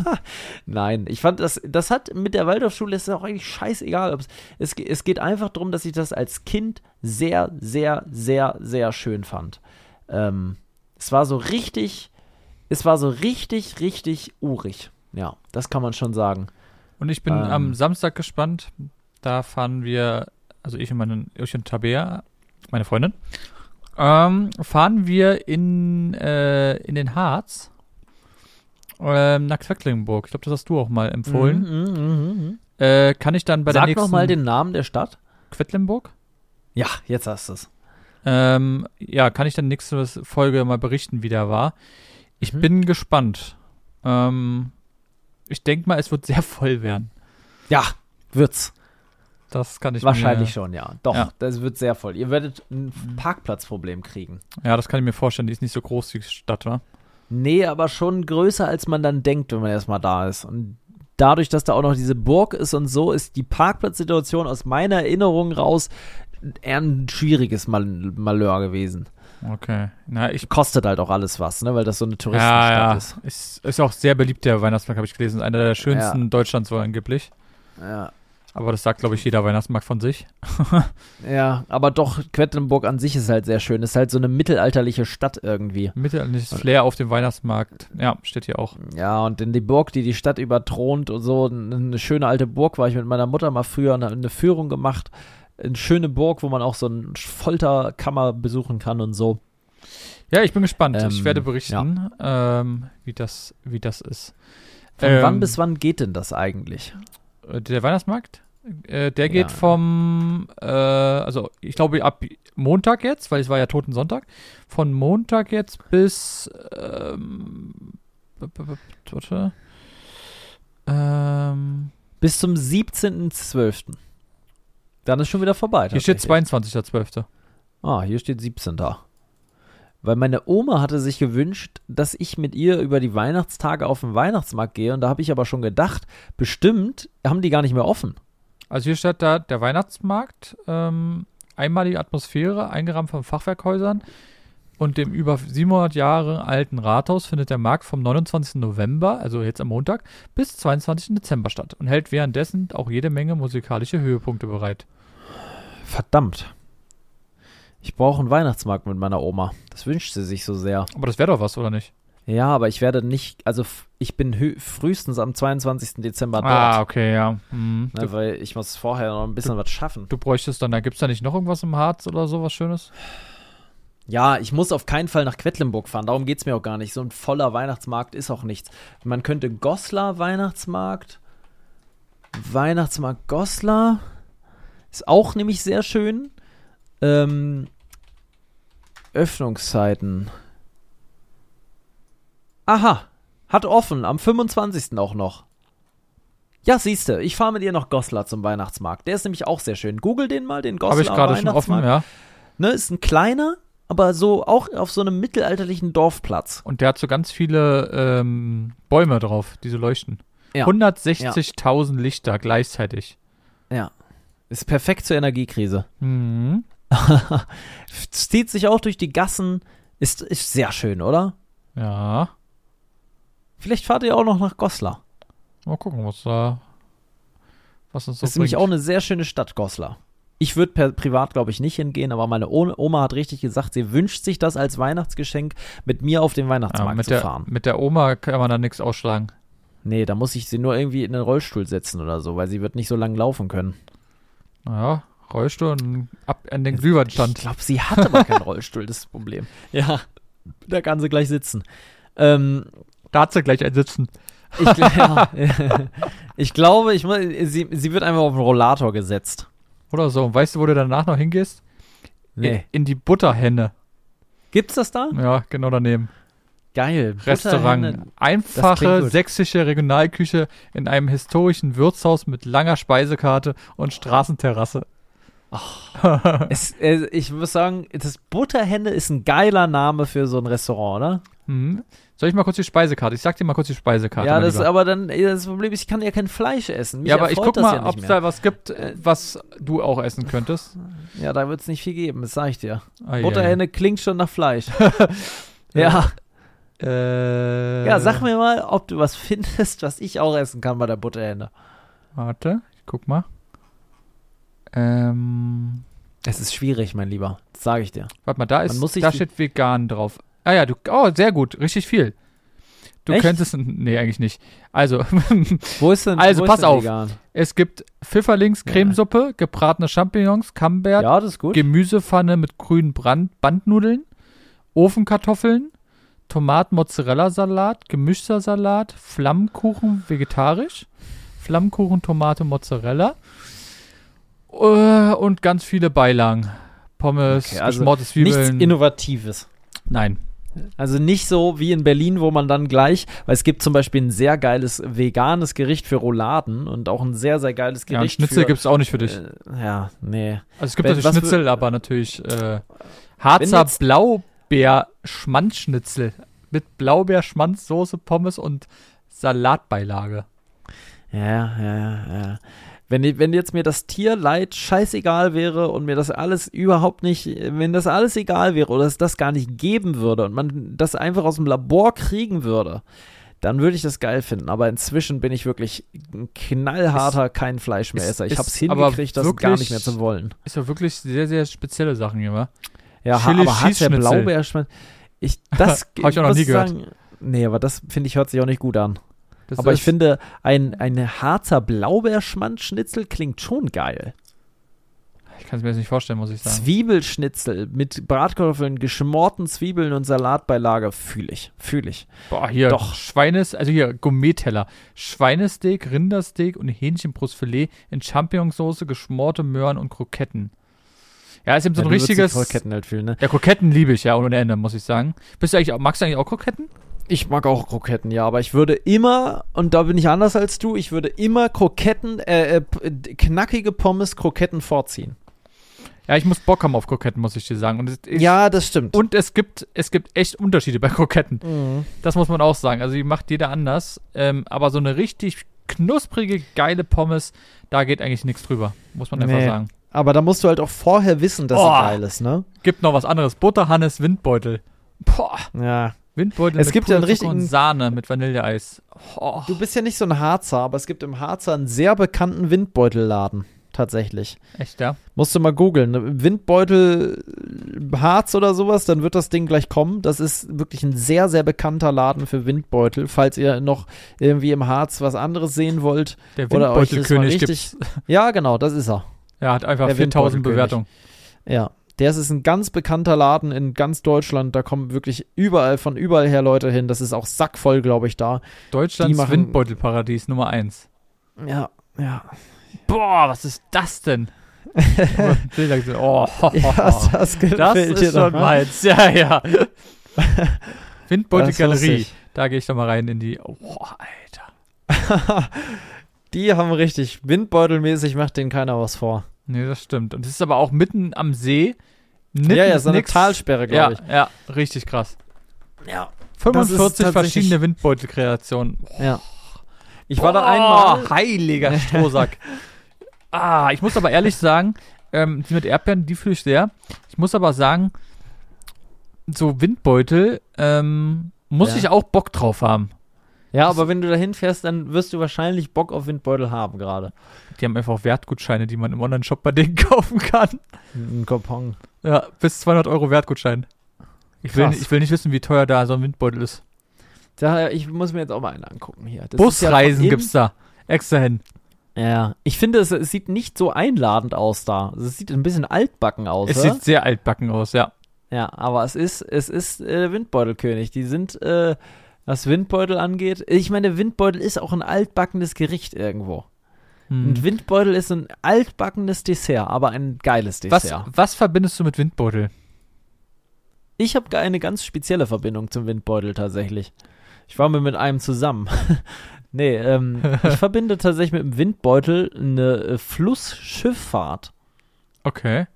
Nein, ich fand das, das hat mit der Waldorfschule, ist auch eigentlich scheißegal. Es, es geht einfach darum, dass ich das als Kind sehr, sehr, sehr, sehr schön fand. Ähm, es war so richtig, es war so richtig, richtig urig. Ja, das kann man schon sagen. Und ich bin Ähm. am Samstag gespannt. Da fahren wir, also ich und meine, ich und Tabea, meine Freundin, ähm, fahren wir in, äh, in den Harz ähm, nach Quedlinburg. Ich glaube, das hast du auch mal empfohlen. Mhm, mhm, mhm. Äh, kann ich dann bei der Sag nächsten noch mal den Namen der Stadt. Quedlinburg? Ja, jetzt hast du es. Ähm, ja, kann ich dann nächste Folge mal berichten, wie der war. Ich Mhm. bin gespannt. Ähm, ich denke mal, es wird sehr voll werden. Ja, wird's. Das kann ich Wahrscheinlich mir, schon, ja. Doch, Ja. das wird sehr voll. Ihr werdet ein Parkplatzproblem kriegen. Ja, das kann ich mir vorstellen. Die ist nicht so groß, die Stadt, wa? Nee, aber schon größer, als man dann denkt, wenn man erstmal da ist. Und dadurch, dass da auch noch diese Burg ist und so, ist die Parkplatzsituation aus meiner Erinnerung raus eher ein schwieriges Mal Malheur gewesen. Okay. Na, ich. Kostet halt auch alles was, ne? Weil das so eine Ja, Touristenstadt ja. ist. Ist, ist auch sehr beliebt, der Weihnachtsmarkt, habe ich gelesen. Einer der schönsten Deutschlands wohl angeblich. Ja. Aber das sagt, glaube ich, jeder Weihnachtsmarkt von sich. Ja, aber doch, Quedlinburg an sich ist halt sehr schön. Ist halt so eine mittelalterliche Stadt irgendwie. Mittelalterliches Flair auf dem Weihnachtsmarkt. Ja, steht hier auch. Ja, und in die Burg, die die Stadt überthront und so, eine schöne alte Burg war ich mit meiner Mutter mal früher eine, eine Führung gemacht. Eine schöne Burg, wo man auch so eine Folterkammer besuchen kann und so. Ja, ich bin gespannt. Ähm, ich werde berichten, ähm, wie, das, wie das ist. Von Ähm, wann bis wann geht denn das eigentlich? Äh, Der Weihnachtsmarkt? Äh, der geht Ja. vom, äh, also ich glaube ab Montag jetzt, weil es war ja Toten Sonntag, von Montag jetzt bis, ähm, warte, ähm, Bis zum 17.12. Dann ist schon wieder vorbei. hier steht tatsächlich. 22.12. Ah, hier steht 17. Weil meine Oma hatte sich gewünscht, dass ich mit ihr über die Weihnachtstage auf den Weihnachtsmarkt gehe. Und da habe ich aber schon gedacht, bestimmt haben die gar nicht mehr offen. Also hier steht da der Weihnachtsmarkt, ähm, einmalige Atmosphäre, eingerahmt von Fachwerkhäusern und dem über 700 Jahre alten Rathaus findet der Markt vom 29. November, also jetzt am Montag, bis 22. Dezember statt und hält währenddessen auch jede Menge musikalische Höhepunkte bereit. Verdammt. Ich brauche einen Weihnachtsmarkt mit meiner Oma. Das wünscht sie sich so sehr. Aber das wäre doch was, oder nicht? Ja, aber ich werde nicht, also ich bin frühestens am 22. Dezember dort. Ah, okay, ja. Mhm. Ne, weil ich muss vorher noch ein bisschen was schaffen. Du bräuchtest dann, da gibt es da nicht noch irgendwas im Harz oder so, was Schönes? Ja, ich muss auf keinen Fall nach Quedlinburg fahren. Darum geht's mir auch gar nicht. So ein voller Weihnachtsmarkt ist auch nichts. Man könnte Goslar Weihnachtsmarkt. Weihnachtsmarkt Goslar. Ist auch nämlich sehr schön. Ähm, Öffnungszeiten. Aha. Hat offen. Am 25. auch noch. Ja, siehste, ich fahre mit ihr nach Goslar zum Weihnachtsmarkt. Der ist nämlich auch sehr schön. Google den mal, den Goslar Habe ich gerade schon offen, ja. Ne, ist ein kleiner, aber so auch auf so einem mittelalterlichen Dorfplatz. Und der hat so ganz viele ähm, Bäume drauf, die so leuchten. Ja. 160.000 Lichter gleichzeitig. Ja. Ist perfekt zur Energiekrise. Mhm. Zieht sich auch durch die Gassen. Ist, ist sehr schön, oder? Ja. Vielleicht fahrt ihr auch noch nach Goslar. Mal gucken, was da. Was uns so ist nämlich auch eine sehr schöne Stadt, Goslar. Ich würde privat, glaube ich, nicht hingehen, aber meine Oma hat richtig gesagt, sie wünscht sich das als Weihnachtsgeschenk, mit mir auf den ja, Weihnachtsmarkt mit, zu der, fahren. mit der Oma kann man da nichts ausschlagen. Nee, da muss ich sie nur irgendwie in den Rollstuhl setzen oder so, weil sie wird nicht so lange laufen können. Naja, Rollstuhl und ab an den Ich Glühweinstand. glaube, sie hat aber keinen Rollstuhl, das ist das Problem. Ja, da kann sie gleich sitzen. Ähm, Da hat sie gleich ein Sitzen. ich, ja, ich glaube, ich, sie, sie wird einfach auf den Rollator gesetzt. Oder so. Und weißt du, wo du danach noch hingehst? In, in die Butterhenne. Gibt's das da? Ja, genau daneben. Geil. Restaurant. Einfache sächsische Regionalküche in einem historischen Wirtshaus mit langer Speisekarte und Straßenterrasse. Es, äh, ich muss sagen, das Butterhenne ist ein geiler Name für so ein Restaurant, oder? Mhm. Soll ich mal kurz die Speisekarte? Ich sag dir mal kurz die Speisekarte. ja, das aber dann, das Problem ist, ich kann ja kein Fleisch essen. Mich ja, aber ich guck mal, ja ob es da was gibt, äh, was du auch essen könntest. Ja, da wird es nicht viel geben, das sag ich dir. Ai, Butterhenne klingt schon nach Fleisch. ja. Äh, Ja, sag mir mal, ob du was findest, was ich auch essen kann bei der Butterhenne. Warte, ich guck mal. Ähm, Es ist schwierig, mein Lieber. Das sage ich dir. warte mal, da ist, da steht vegan drauf. Ah ja, du, oh, sehr gut, richtig viel. Du Echt? könntest, nee, eigentlich nicht. Also, Wo ist denn Also, wo pass denn auf. Vegan? es gibt Pfifferlings Cremesuppe, gebratene Champignons, Camembert, Ja, das ist gut. Gemüsepfanne mit grünen Brand Bandnudeln, Ofenkartoffeln, Tomaten-Mozzarella-Salat, gemischter Salat, Flammkuchen vegetarisch, Flammkuchen, Tomate, Mozzarella und ganz viele Beilagen. Pommes, Okay, also geschmorte Nichts Zwiebeln. Innovatives. Nein. Also nicht so wie in Berlin, wo man dann gleich, weil es gibt zum Beispiel ein sehr geiles veganes Gericht für Rouladen und auch ein sehr, sehr geiles Ja, Gericht Schnitzel für, gibt es auch nicht für dich. Äh, ja, nee. Also es gibt wenn- natürlich was für- Schnitzel, aber natürlich äh, Harzer Blaubeer-Schmanzschnitzel mit Blaubeer-Schmanzsoße, Pommes und Salatbeilage. Ja, ja, ja, ja. Wenn, wenn jetzt mir das Tierleid scheißegal wäre und mir das alles überhaupt nicht, wenn das alles egal wäre oder es das gar nicht geben würde und man das einfach aus dem Labor kriegen würde, dann würde ich das geil finden. Aber inzwischen bin ich wirklich ein knallharter kein Fleisch mehr ist- Esser. Ich ist habe es hingekriegt, das gar wirklich- nicht mehr zu wollen. Ist ja wirklich sehr, sehr spezielle Sachen hier, wa? Ja, Chili aber hat der. Blaubeerschwein. Ich, das Hab ich auch noch nie gehört. Sagen, nee, aber das finde ich hört sich auch nicht gut an. Das aber ich finde, ein, ein Harzer Blaubeerschmanzschnitzel klingt schon geil. Ich kann es mir jetzt nicht vorstellen, muss ich sagen. Zwiebelschnitzel mit Bratkartoffeln, geschmorten Zwiebeln und Salatbeilage fühle ich. Fühle ich. Boah, hier, Doch. Schweines, also hier, Gourmet-Teller. Schweinesteak, Rindersteak und Hähnchenbrustfilet in Champignonsauce, geschmorte Möhren und Kroketten. Ja, ist eben so Ja, ein die richtiges. Kroketten halt fühlen, ne? Ja, Kroketten liebe ich ja ohne Ende, muss ich sagen. Bist du eigentlich magst du eigentlich auch Kroketten? Ich mag auch Kroketten, ja, aber ich würde immer, und da bin ich anders als du, ich würde immer Kroketten, äh, äh, knackige Pommes Kroketten vorziehen. Ja, ich muss Bock haben auf Kroketten, muss ich dir sagen. Und es, ich, ja, das stimmt. Und es gibt, es gibt echt Unterschiede bei Kroketten. Mhm. Das muss man auch sagen. Also die macht jeder anders. Ähm, aber so eine richtig knusprige, geile Pommes, da geht eigentlich nichts drüber. Muss man einfach Nee. sagen. Aber da musst du halt auch vorher wissen, dass Oh. sie geil ist, ne? Gibt noch was anderes. Butterhannes Windbeutel. Boah. Ja. Windbeutel Es mit gibt ja einen richtigen- Sahne mit Vanilleeis. Oh. Du bist ja nicht so ein Harzer, aber es gibt im Harzer einen sehr bekannten Windbeutelladen. Tatsächlich. Echt, ja? Musst du mal googeln. Windbeutel Harz oder sowas, dann wird das Ding gleich kommen. Das ist wirklich ein sehr, sehr bekannter Laden für Windbeutel. Falls ihr noch irgendwie im Harz was anderes sehen wollt. Der Windbeutelkönig richtig- gibt's. Ja, genau, das ist er. Er hat einfach Der 4000 Windbeutelkönig. Bewertungen. Ja. Der ist ein ganz bekannter Laden in ganz Deutschland. Da kommen wirklich überall von überall her Leute hin. Das ist auch sackvoll, glaube ich, da. Deutschlands machen- Windbeutelparadies Nummer 1. Ja, ja. Boah, was ist das denn? Bilder gesehen. oh, Ja, das das ist schon ne? meins. Ja, ja. Windbeutelgalerie. Da gehe ich doch mal rein in die. Oh, Alter. Die haben richtig Windbeutelmäßig, macht denen keiner was vor. Nee, das stimmt. Und es ist aber auch mitten am See. Mitten ja, ja, ist so eine nix. Talsperre, Ja, glaube ich. ja, richtig krass. Ja. 45 tatsächlich- verschiedene Windbeutelkreationen. ja. Ich war da Boah, einmal. Heiliger Strohsack. ah, ich muss aber ehrlich sagen, ähm, die mit Erdbeeren, die fühle ich sehr. Ich muss aber sagen, so Windbeutel, ähm, muss Ja. ich auch Bock drauf haben. Ja, aber wenn du da hinfährst, dann wirst du wahrscheinlich Bock auf Windbeutel haben gerade. Die haben einfach Wertgutscheine, die man im Online-Shop bei denen kaufen kann. Ein Coupon. Ja, bis 200 Euro Wertgutschein. Ich will, ich will nicht wissen, wie teuer da so ein Windbeutel ist. Da, ich muss mir jetzt auch mal einen angucken hier. Das ja Busreisen innen- gibt's da. Extra hin. Ja. Ich finde, es, es sieht nicht so einladend aus da. Es sieht ein bisschen altbacken aus, Es oder? sieht sehr altbacken aus, ja. Ja, aber es ist, es ist äh, Windbeutelkönig. Die sind, äh, was Windbeutel angeht. Ich meine, Windbeutel ist auch ein altbackenes Gericht irgendwo. Hm. Und Windbeutel ist ein altbackenes Dessert, aber ein geiles Was, Dessert. was verbindest du mit Windbeutel? Ich habe eine ganz spezielle Verbindung zum Windbeutel tatsächlich. Ich war mir mit einem zusammen. nee, ähm, ich verbinde tatsächlich mit dem Windbeutel eine äh, Flussschifffahrt Okay.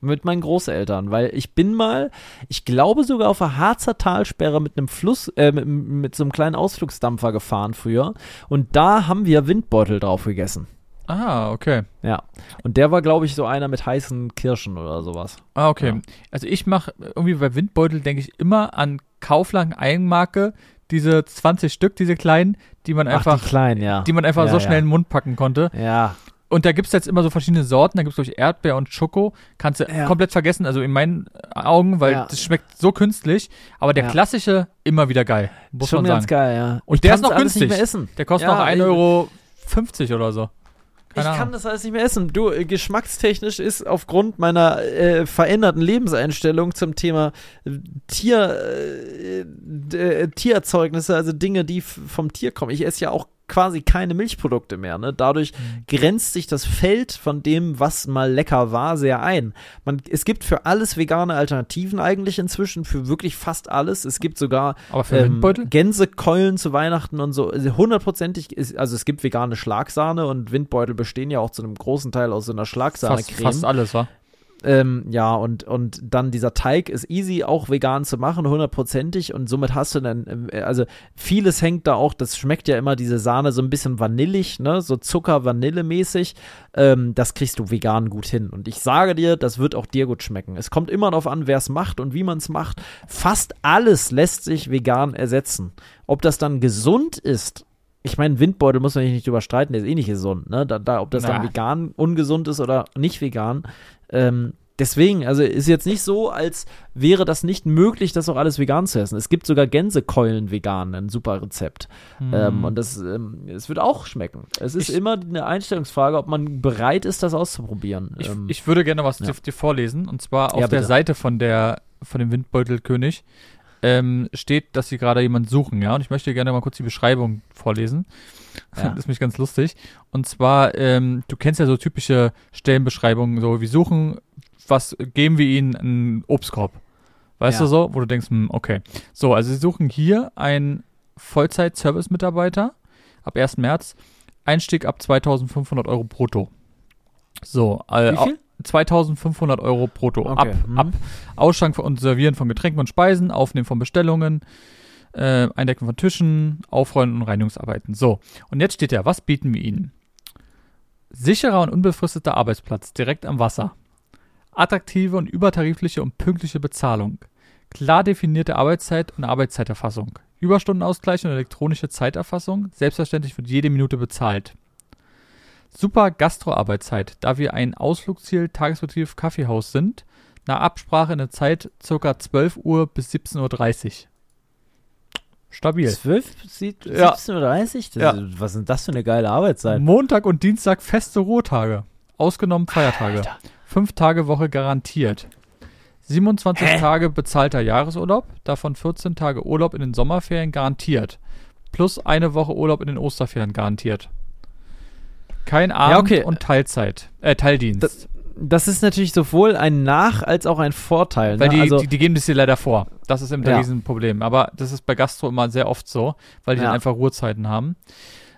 Mit meinen Großeltern, weil ich bin mal, ich glaube sogar auf der Harzer Talsperre mit einem Fluss, äh, mit, mit so einem kleinen Ausflugsdampfer gefahren früher und da haben wir Windbeutel drauf gegessen. Ah, okay. Ja. Und der war, glaube ich, so einer mit heißen Kirschen oder sowas. Ah, okay. Ja. Also ich mache irgendwie bei Windbeutel denke ich immer an Kaufland Eigenmarke, diese 20 Stück, diese kleinen, die man einfach, Ach, die kleinen, ja. die man einfach Ja, so schnell in den Mund packen konnte. ja. Und da gibt es jetzt immer so verschiedene Sorten. Da gibt es, glaube ich, Erdbeer und Schoko. Kannst du Ja. komplett vergessen, also in meinen Augen, weil Ja. das schmeckt so künstlich. Aber der Ja. klassische immer wieder geil, muss Schon man ganz sagen. geil, ja. Und Ich der ist noch günstig. nicht mehr essen. Der kostet noch 1,50 ich- Euro 50 oder so. Ich Keine kann Ahnung. das alles nicht mehr essen. Du, äh, geschmackstechnisch ist aufgrund meiner äh, veränderten Lebenseinstellung zum Thema äh, Tier, äh, äh, Tiererzeugnisse, also Dinge, die vom Tier kommen. Ich esse ja auch quasi keine Milchprodukte mehr. Ne? Dadurch Mhm. grenzt sich das Feld von dem, was mal lecker war, sehr ein. Man, es gibt für alles vegane Alternativen eigentlich inzwischen, für wirklich fast alles. Es gibt sogar ähm? Gänsekeulen zu Weihnachten und so. Also Hundertprozentig ist, also es gibt vegane Schlagsahne und Windbeutel bestehen ja auch zu einem großen Teil aus so einer Fast, Schlagsahne-Creme. fast alles, wa? Ähm, ja, und, und dann dieser Teig ist easy auch vegan zu machen, hundertprozentig. Und somit hast du dann, ähm, also vieles hängt da auch, das schmeckt ja immer diese Sahne so ein bisschen vanillig, ne, so Zucker-Vanille-mäßig. Ähm, das kriegst du vegan gut hin. Und ich sage dir, das wird auch dir gut schmecken. Es kommt immer darauf an, wer es macht und wie man es macht. Fast alles lässt sich vegan ersetzen. Ob das dann gesund ist, ich meine, Windbeutel muss man nicht drüber streiten, der ist eh nicht gesund, ne? Da, da, ob das dann Na. vegan ungesund ist oder nicht vegan. Ähm, deswegen, also ist jetzt nicht so, als wäre das nicht möglich, das auch alles vegan zu essen. Es gibt sogar Gänsekeulen vegan, ein super Rezept. Ähm, und das, ähm, es wird auch schmecken. Es ist Ich- immer eine Einstellungsfrage, ob man bereit ist, das auszuprobieren. Ich, ähm, ich würde gerne was ja. dir, dir vorlesen. Und zwar auf Ja, der. Seite von der von dem Windbeutelkönig ähm, steht, dass sie gerade jemanden suchen, ja. Und ich möchte gerne mal kurz die Beschreibung vorlesen. Ja. Das ist mich ganz lustig. Und zwar, ähm, du kennst ja so typische Stellenbeschreibungen, so wir suchen, was geben wir ihnen einen Obstkorb. Weißt Ja. du so, wo du denkst, hm, okay. So, also sie suchen hier einen Vollzeit-Service-Mitarbeiter ab 1. März. Einstieg ab 2500 Euro brutto. So, äh, Wie viel? 2500 Euro brutto. Okay, Ab, mhm. ab Ausschank und Servieren von Getränken und Speisen, Aufnehmen von Bestellungen, äh, Eindecken von Tischen, Aufräumen und Reinigungsarbeiten. So, und jetzt steht ja, was bieten wir Ihnen? Sicherer und unbefristeter Arbeitsplatz direkt am Wasser. Attraktive und übertarifliche und pünktliche Bezahlung. Klar definierte Arbeitszeit und Arbeitszeiterfassung. Überstundenausgleich und elektronische Zeiterfassung. Selbstverständlich wird jede Minute bezahlt. Super Gastroarbeitszeit, da wir ein Ausflugsziel Tagesbetrieb Kaffeehaus sind. Nach Absprache in der Zeit ca. 12 Uhr bis 17.30 Uhr. Stabil. 12, sie- Ja. 17.30 Uhr? Ja. Das- Was sind das für eine geile Arbeitszeit? Montag und Dienstag feste Ruhetage. Ausgenommen Feiertage. Alter. Fünf Tage Woche garantiert. 27 Hä? Tage bezahlter Jahresurlaub, davon 14 Tage Urlaub in den Sommerferien garantiert. Plus eine Woche Urlaub in den Osterferien garantiert. Kein Abend okay. und Teilzeit. Äh, Teildienst. Das- Das ist natürlich sowohl ein Nach- als auch ein Vorteil. Weil ne? die, also, die, die geben das dir leider vor. Das ist eben Ja. ein Riesenproblem. Aber das ist bei Gastro immer sehr oft so, weil die Ja. dann einfach Ruhezeiten haben.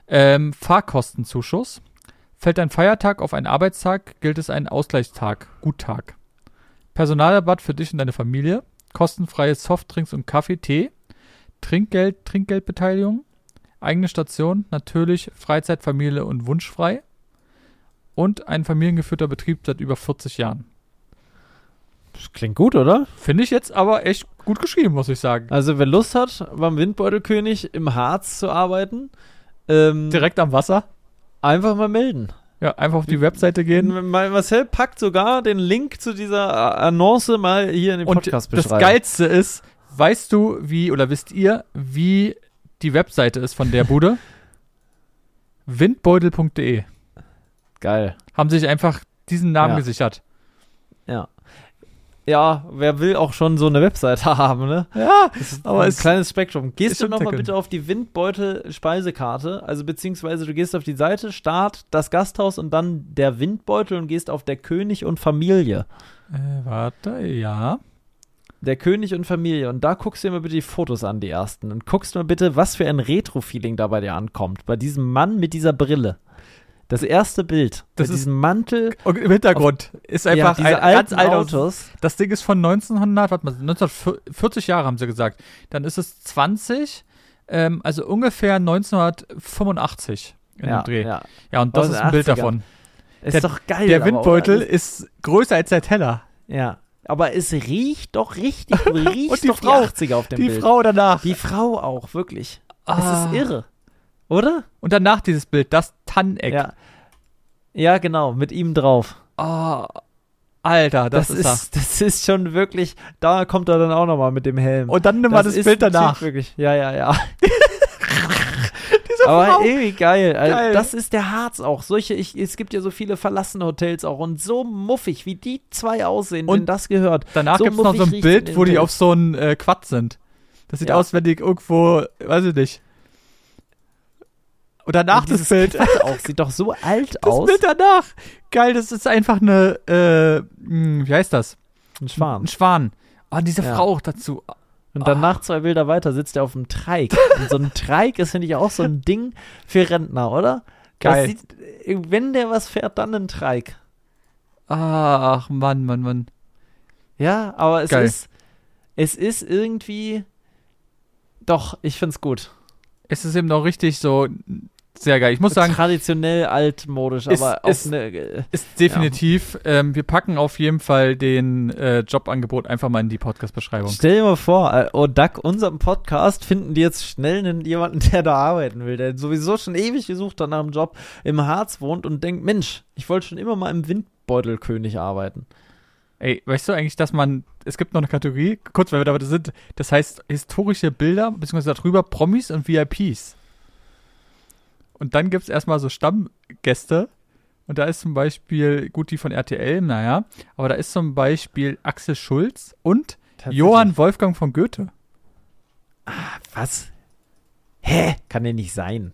Ähm, Fahrkostenzuschuss. Fällt ein Feiertag auf einen Arbeitstag, gilt es ein Ausgleichstag, Guttag. Personalrabatt für dich und deine Familie. Kostenfreie Softdrinks und Kaffee, Tee. Trinkgeld, Trinkgeldbeteiligung. Eigene Station, natürlich Freizeit, Familie und wunschfrei. Und ein familiengeführter Betrieb seit über 40 Jahren. das klingt gut, oder? Finde ich jetzt aber echt gut geschrieben, muss ich sagen. Also, wer Lust hat, beim Windbeutelkönig im Harz zu arbeiten, ähm, Direkt am Wasser. einfach mal melden. Ja, einfach auf die Webseite gehen. Marcel packt sogar den Link zu dieser äh, Annonce mal hier in den Und Podcast das Geilste ist, weißt du, wie, oder wisst ihr, wie die Webseite ist von der Bude? Windbeutel.de. Geil. Haben sich einfach diesen Namen Ja. gesichert. Ja. Ja, wer will auch schon so eine Webseite haben, ne? Ja, ist Aber ein es- kleines Spektrum. Gehst ist du nochmal bitte auf die Windbeutel-Speisekarte, also beziehungsweise du gehst auf die Seite, Start, das Gasthaus und dann der Windbeutel und gehst auf der König und Familie. äh, warte, ja. Der König und Familie. Und da guckst du dir mal bitte die Fotos an, die ersten. Und guckst mal bitte, was für ein Retro-Feeling da bei dir ankommt. Bei diesem Mann mit dieser Brille. Das erste Bild. Das mit ist- diesem Mantel. Und im Hintergrund ist Ja, einfach diese ein ganz alten Autos. Das Ding ist von 1900, warte mal, 1940 Jahre haben sie gesagt. Dann ist es 20, ähm, also ungefähr 1985 in ja, dem Dreh. Ja, ja. und das ist ein Bild 80ern. davon. Ist Der- doch geil. Der Windbeutel oder? ist größer als der Teller. Ja. Aber es riecht doch richtig. Riecht Und die doch Frau. die 80er auf dem Die Bild. Frau danach. Die Frau auch, wirklich. Ah. Es ist irre. Oder? Und danach dieses Bild, das Tanneck. Ja. Ja, genau, mit ihm drauf. Ah, Alter, das, Das, ist, ist, das ist schon wirklich, da kommt er dann auch nochmal mit dem Helm. Und dann nimm mal das ist Bild danach. Wirklich. Ja, ja, ja. Diese Aber Frau. irgendwie geil. Also, Geil. Das ist der Harz auch. Solche, ich, es gibt ja so viele verlassene Hotels auch und so muffig, wie die zwei aussehen, Und das gehört. Danach so gibt es noch so ein Bild, wo die auf so einem äh, Quad sind. Das sieht Ja. aus, wenn die irgendwo, weiß ich nicht. Und danach Und das Bild. Quad auch, sieht doch so alt Das aus. Bild danach. Geil, das ist einfach eine, äh, mh, wie heißt das? Ein Schwan. Ein Schwan. Oh, diese Ja. Frau auch dazu. Und danach zwei Bilder weiter sitzt er auf dem Treik. Und so ein Treik ist, finde ich, auch so ein Ding für Rentner, oder? Geil. Sieht, wenn der was fährt, dann ein Treik. Ach, Mann, Mann, Mann. Ja, aber es Geil. ist, es ist irgendwie, doch, ich find's gut. Es ist eben noch richtig so sehr geil. Ich muss sagen, Traditionell altmodisch, Ist- aber ist- eine, äh, ist definitiv, ähm, wir packen auf jeden Fall den äh, Jobangebot einfach mal in die Podcast-Beschreibung. Stell dir mal vor, äh, oh Duck, unserem Podcast finden die jetzt schnell einen, jemanden, der da arbeiten will, der sowieso schon ewig gesucht hat nach einem Job, im Harz wohnt und denkt, Mensch, ich wollte schon immer mal im Windbeutelkönig arbeiten. Ey, weißt du eigentlich, dass man, es gibt noch eine Kategorie, kurz, weil wir dabei sind, das heißt historische Bilder, beziehungsweise darüber Promis und VIPs. Und dann gibt es erstmal so Stammgäste. Und da ist zum Beispiel, gut, die von RTL, naja, aber da ist zum Beispiel Axel Schulz und Johann Wolfgang von Goethe. Was? Hä? Kann der nicht sein.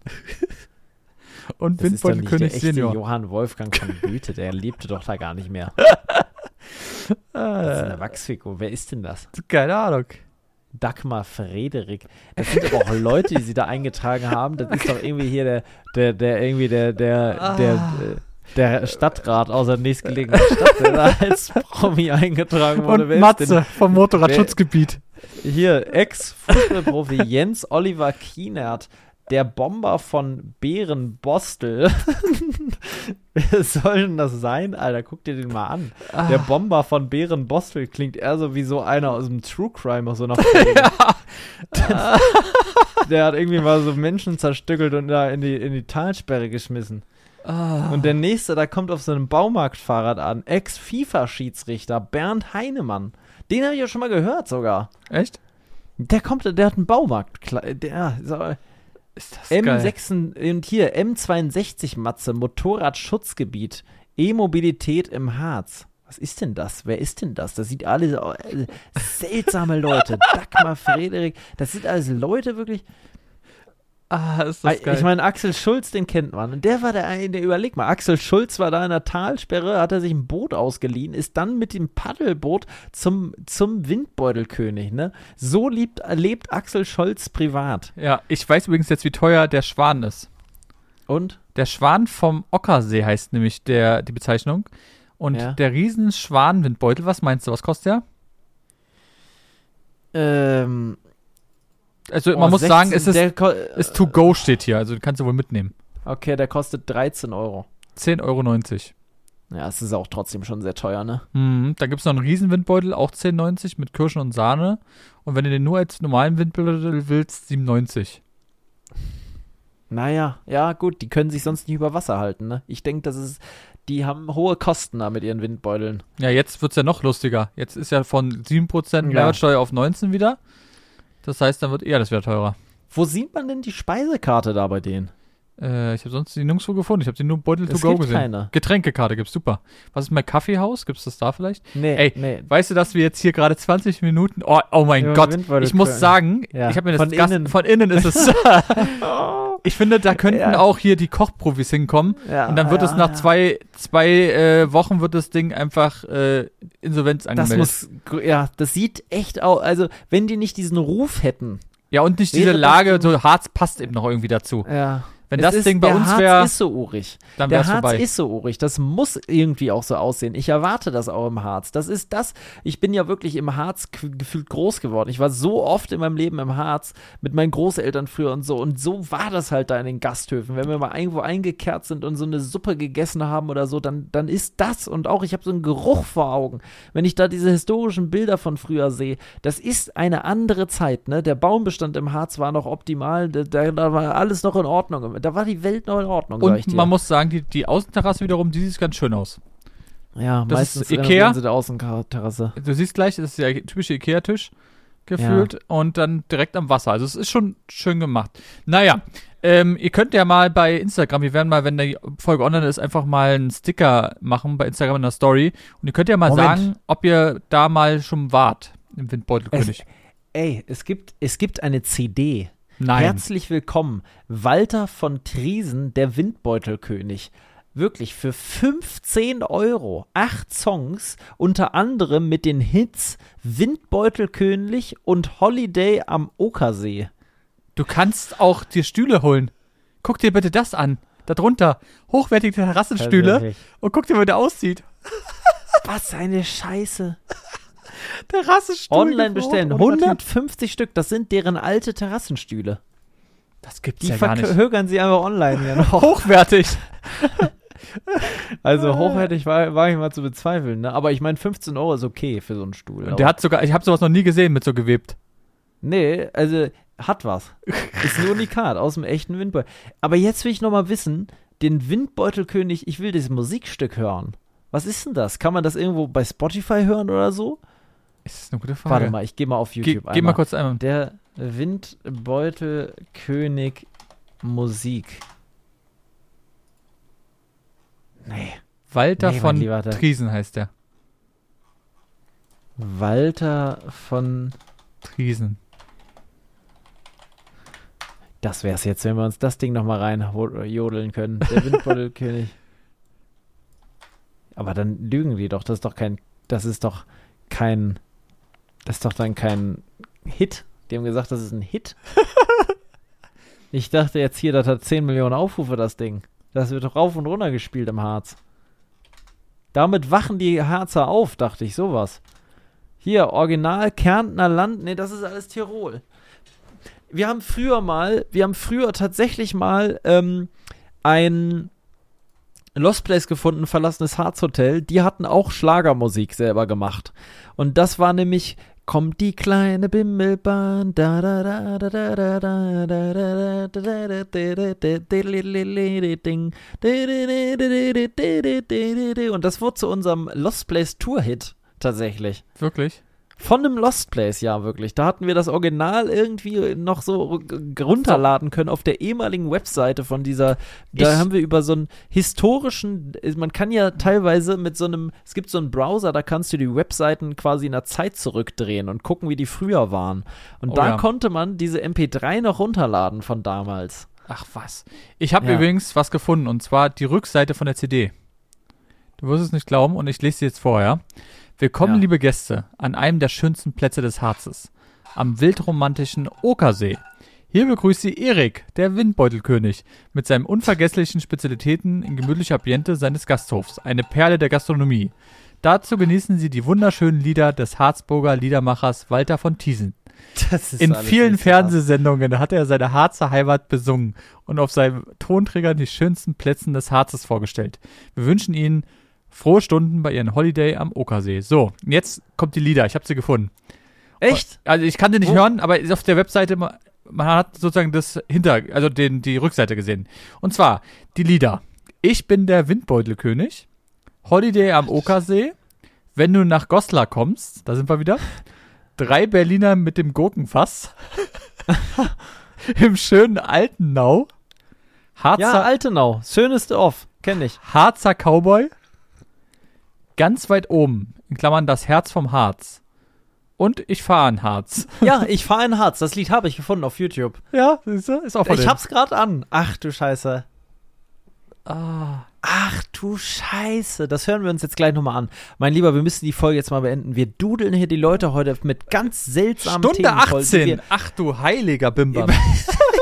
Und Windbeutelkönig Senior. Johann Wolfgang von Goethe, der lebte doch da gar nicht mehr. Das ist Äh, eine Wachsfigur. Wer ist denn das? keine Ahnung. Dagmar Frederik. Das sind aber auch Leute, die sie da eingetragen haben. Das ist doch irgendwie hier der, der, der, irgendwie der, der, der, Ah. der Stadtrat aus der nächstgelegenen Stadt, der da als Promi eingetragen wurde. Und Wer Matze vom Motorradschutzgebiet. Hier, Ex-Fußballprofi Jens Oliver Kienert. Der Bomber von Bärenbostel. Wer soll denn das sein, Alter? Guck dir den mal an. Ah. Der Bomber von Bärenbostel klingt eher so wie so einer aus dem True Crime aus so einer Folge. Der hat irgendwie mal so Menschen zerstückelt und da in die, in die Talsperre geschmissen. Ah. Und der nächste, da kommt auf so einem Baumarktfahrrad an. Ex-FIFA-Schiedsrichter Bernd Heinemann. Den habe ich ja schon mal gehört sogar. Echt? Der kommt, der hat einen Baumarkt. Der, Ist das geil. M6 und hier M62 Matze, Motorradschutzgebiet, E-Mobilität im Harz. Was ist denn das? Wer ist denn das? Das sieht alle so, äh, seltsame Leute. Dagmar Frederik, das sind alles Leute wirklich. Ah, ist das geil. Ich meine, Axel Schulz, den kennt man. Und der war der eine, der überleg mal, Axel Schulz war da in der Talsperre, hat er sich ein Boot ausgeliehen, ist dann mit dem Paddelboot zum, zum Windbeutelkönig, ne? So liebt, lebt Axel Schulz privat. ja, ich weiß übrigens jetzt, wie teuer der Schwan ist. Und? Der Schwan vom Ockersee heißt nämlich der, die Bezeichnung. Und Ja. der Riesenschwanwindbeutel, was meinst du, was kostet der? Ähm, Also oh, man muss 16 sagen, es ist, ist to go steht hier, also kannst du wohl mitnehmen. Okay, der kostet 13 Euro. 10,90 Euro. Ja, es ist auch trotzdem schon sehr teuer, ne? Mhm. Da gibt es noch einen Riesenwindbeutel, auch 10,90 mit Kirschen und Sahne. Und wenn du den nur als normalen Windbeutel willst, 97. Naja, ja, gut, die können sich sonst nicht über Wasser halten, ne? Ich denke, das ist, die haben hohe Kosten da mit ihren Windbeuteln. Ja, jetzt wird es ja noch lustiger. Jetzt ist ja von 7% Ja. Mehrwertsteuer auf 19 wieder. Das heißt, dann wird eher das wieder teurer. Wo sieht man denn die Speisekarte da bei denen? Äh, ich habe sonst die nirgendwo gefunden. Ich habe die nur Beutel to Es go gibt gesehen. keine. Getränkekarte gibt's super. Was ist mein Kaffeehaus? Gibt's das da vielleicht? Nee, Ey, nee. Weißt du, dass wir jetzt hier gerade 20 Minuten. Oh, oh mein Gott. Ich muss sagen, Ja, ich habe mir das von Gas- innen. von innen ist es. Ich finde, da könnten Ja. auch hier die Kochprofis hinkommen. Ja, und dann wird es ja, nach ja. zwei, zwei äh, Wochen wird das Ding einfach äh, Insolvenz Das angemeldet. muss, ja, das sieht echt aus. Also, wenn die nicht diesen Ruf hätten. ja, und nicht diese das Lage, so Harz passt eben noch irgendwie dazu. Ja. Wenn Es das ist, Ding bei der uns Harz wäre, ist so urig. dann Der Harz vorbei. ist so urig. Das muss irgendwie auch so aussehen. Ich erwarte das auch im Harz. Das ist das. Ich bin ja wirklich im Harz gefühlt groß geworden. Ich war so oft in meinem Leben im Harz mit meinen Großeltern früher und so. Und so war das halt da in den Gasthöfen. Wenn wir mal irgendwo eingekehrt sind und so eine Suppe gegessen haben oder so, dann, dann ist das. Und auch, ich habe so einen Geruch vor Augen. Wenn ich da diese historischen Bilder von früher sehe, das ist eine andere Zeit. Ne? Der Baumbestand im Harz war noch optimal. Da, da war alles noch in Ordnung. Da war die Welt noch in Ordnung. Und dir. man muss sagen, die, die Außenterrasse wiederum, die sieht ganz schön aus. Ja, Das meistens ist Ikea. sie der Außenterrasse. Du siehst gleich, das ist der typische Ikea-Tisch gefühlt und dann direkt am Wasser. Also es ist schon schön gemacht. Naja, ähm, ihr könnt ja mal bei Instagram, wir werden mal, wenn die Folge online ist, einfach mal einen Sticker machen bei Instagram in der Story. Und ihr könnt ja mal Moment. sagen, ob ihr da mal schon wart im Windbeutelkönig. Ey, es gibt, es gibt eine CD. Nein. Herzlich willkommen, Walter von Triesen, der Windbeutelkönig. Wirklich für 15 Euro. Acht Songs, unter anderem mit den Hits Windbeutelkönig und Holiday am Okersee. Du kannst auch dir Stühle holen. Guck dir bitte das an. Darunter hochwertige Terrassenstühle und guck dir, wie der aussieht. Was eine Scheiße. Terrassenstuhl. Online bestellen. gebraucht, 150 Stück, das sind deren alte Terrassenstühle. Das gibt's Die ja gar nicht. verhögern sie einfach online ja noch. Hochwertig. Also hochwertig war, war ich mal zu bezweifeln, ne? Aber ich meine, 15 Euro ist okay für so einen Stuhl. Und der hat sogar, ich habe sowas noch nie gesehen mit so gewebt. nee, also hat was. ist ein Unikat aus dem echten Windbeutel. Aber jetzt will ich noch mal wissen, den Windbeutelkönig, ich will das Musikstück hören. Was ist denn das? Kann man das irgendwo bei Spotify hören oder so? Ist das eine gute Frage? Warte mal, ich gehe mal auf Ge YouTube geh mal kurz einmal. Der Windbeutelkönig Musik. Nee. Walter Nee, von Lieber, Triesen heißt der. Walter von Triesen. Das wär's jetzt, wenn wir uns das Ding nochmal rein ho- jodeln können. Der Windbeutelkönig. Aber dann lügen die doch. Das ist doch kein. Das ist doch kein. Das ist doch dann kein Hit. Die haben gesagt, das ist ein Hit. ich dachte jetzt hier, das hat 10 Millionen Aufrufe, das Ding. Das wird rauf und runter gespielt im Harz. Damit wachen die Harzer auf, dachte ich, sowas. Hier, Original Kärntner Land. Nee, das ist alles Tirol wir haben früher mal, wir haben früher tatsächlich mal ähm, ein Lost Place gefunden, verlassenes Harzhotel. Die hatten auch Schlagermusik selber gemacht. Und das war nämlich Kommt die kleine Bimmelbahn, da da da da da da da da da da da da da. Und das wurde zu unserem Lost Place Tour Hit tatsächlich. Wirklich? Von einem Lost Place, ja, wirklich. Da hatten wir das Original irgendwie noch so runterladen können auf der ehemaligen Webseite von dieser. Da Ich- haben wir über so einen historischen. Man kann ja teilweise mit so einem. Es gibt so einen Browser, da kannst du die Webseiten quasi in der Zeit zurückdrehen und gucken, wie die früher waren. Und Oh da ja. konnte man diese MP3 noch runterladen von damals. Ach was. Ich habe Ja. übrigens was gefunden und zwar die Rückseite von der CD. Du wirst es nicht glauben und ich lese sie jetzt vor, ja? Willkommen, Ja. liebe Gäste, an einem der schönsten Plätze des Harzes, am wildromantischen Okersee. Hier begrüßt Sie Erik, der Windbeutelkönig, mit seinen unvergesslichen Spezialitäten in gemütlicher Ambiente seines Gasthofs, eine Perle der Gastronomie. Dazu genießen Sie die wunderschönen Lieder des Harzburger Liedermachers Walter von Thiesen. In vielen. Fernsehsendungen hat er seine Harzer Heimat besungen und auf seinem Tonträger die schönsten Plätzen des Harzes vorgestellt. Wir wünschen Ihnen frohe Stunden bei Ihren Holiday am Okersee. So, jetzt kommt die Lieder. Ich habe sie gefunden. Echt? Also ich kann sie nicht Wo? hören, aber ist auf der Webseite, ma- man hat sozusagen das Hinter, also den, die Rückseite gesehen. Und zwar die Lieder. Ich bin der Windbeutelkönig. Holiday am Okersee. Wenn du nach Goslar kommst, da sind wir wieder. Drei Berliner mit dem Gurkenfass. Im schönen Altenau. Harzer, Ja, Altenau. Schöneste Off. Kenn ich. Harzer Cowboy. Ganz weit oben, in Klammern das Herz vom Harz. und ich fahre in Harz. Ja, ich fahre in Harz. Das Lied habe ich gefunden auf YouTube. Ja, siehst du? Ist auch von Ich denen. hab's gerade an. Ach du Scheiße. Ah. Ach du Scheiße. Das hören wir uns jetzt gleich nochmal an. Mein Lieber, wir müssen die Folge jetzt mal beenden. Wir dudeln hier die Leute heute mit ganz seltsamen Stunde Themen die 18. Ach du heiliger Bimbam.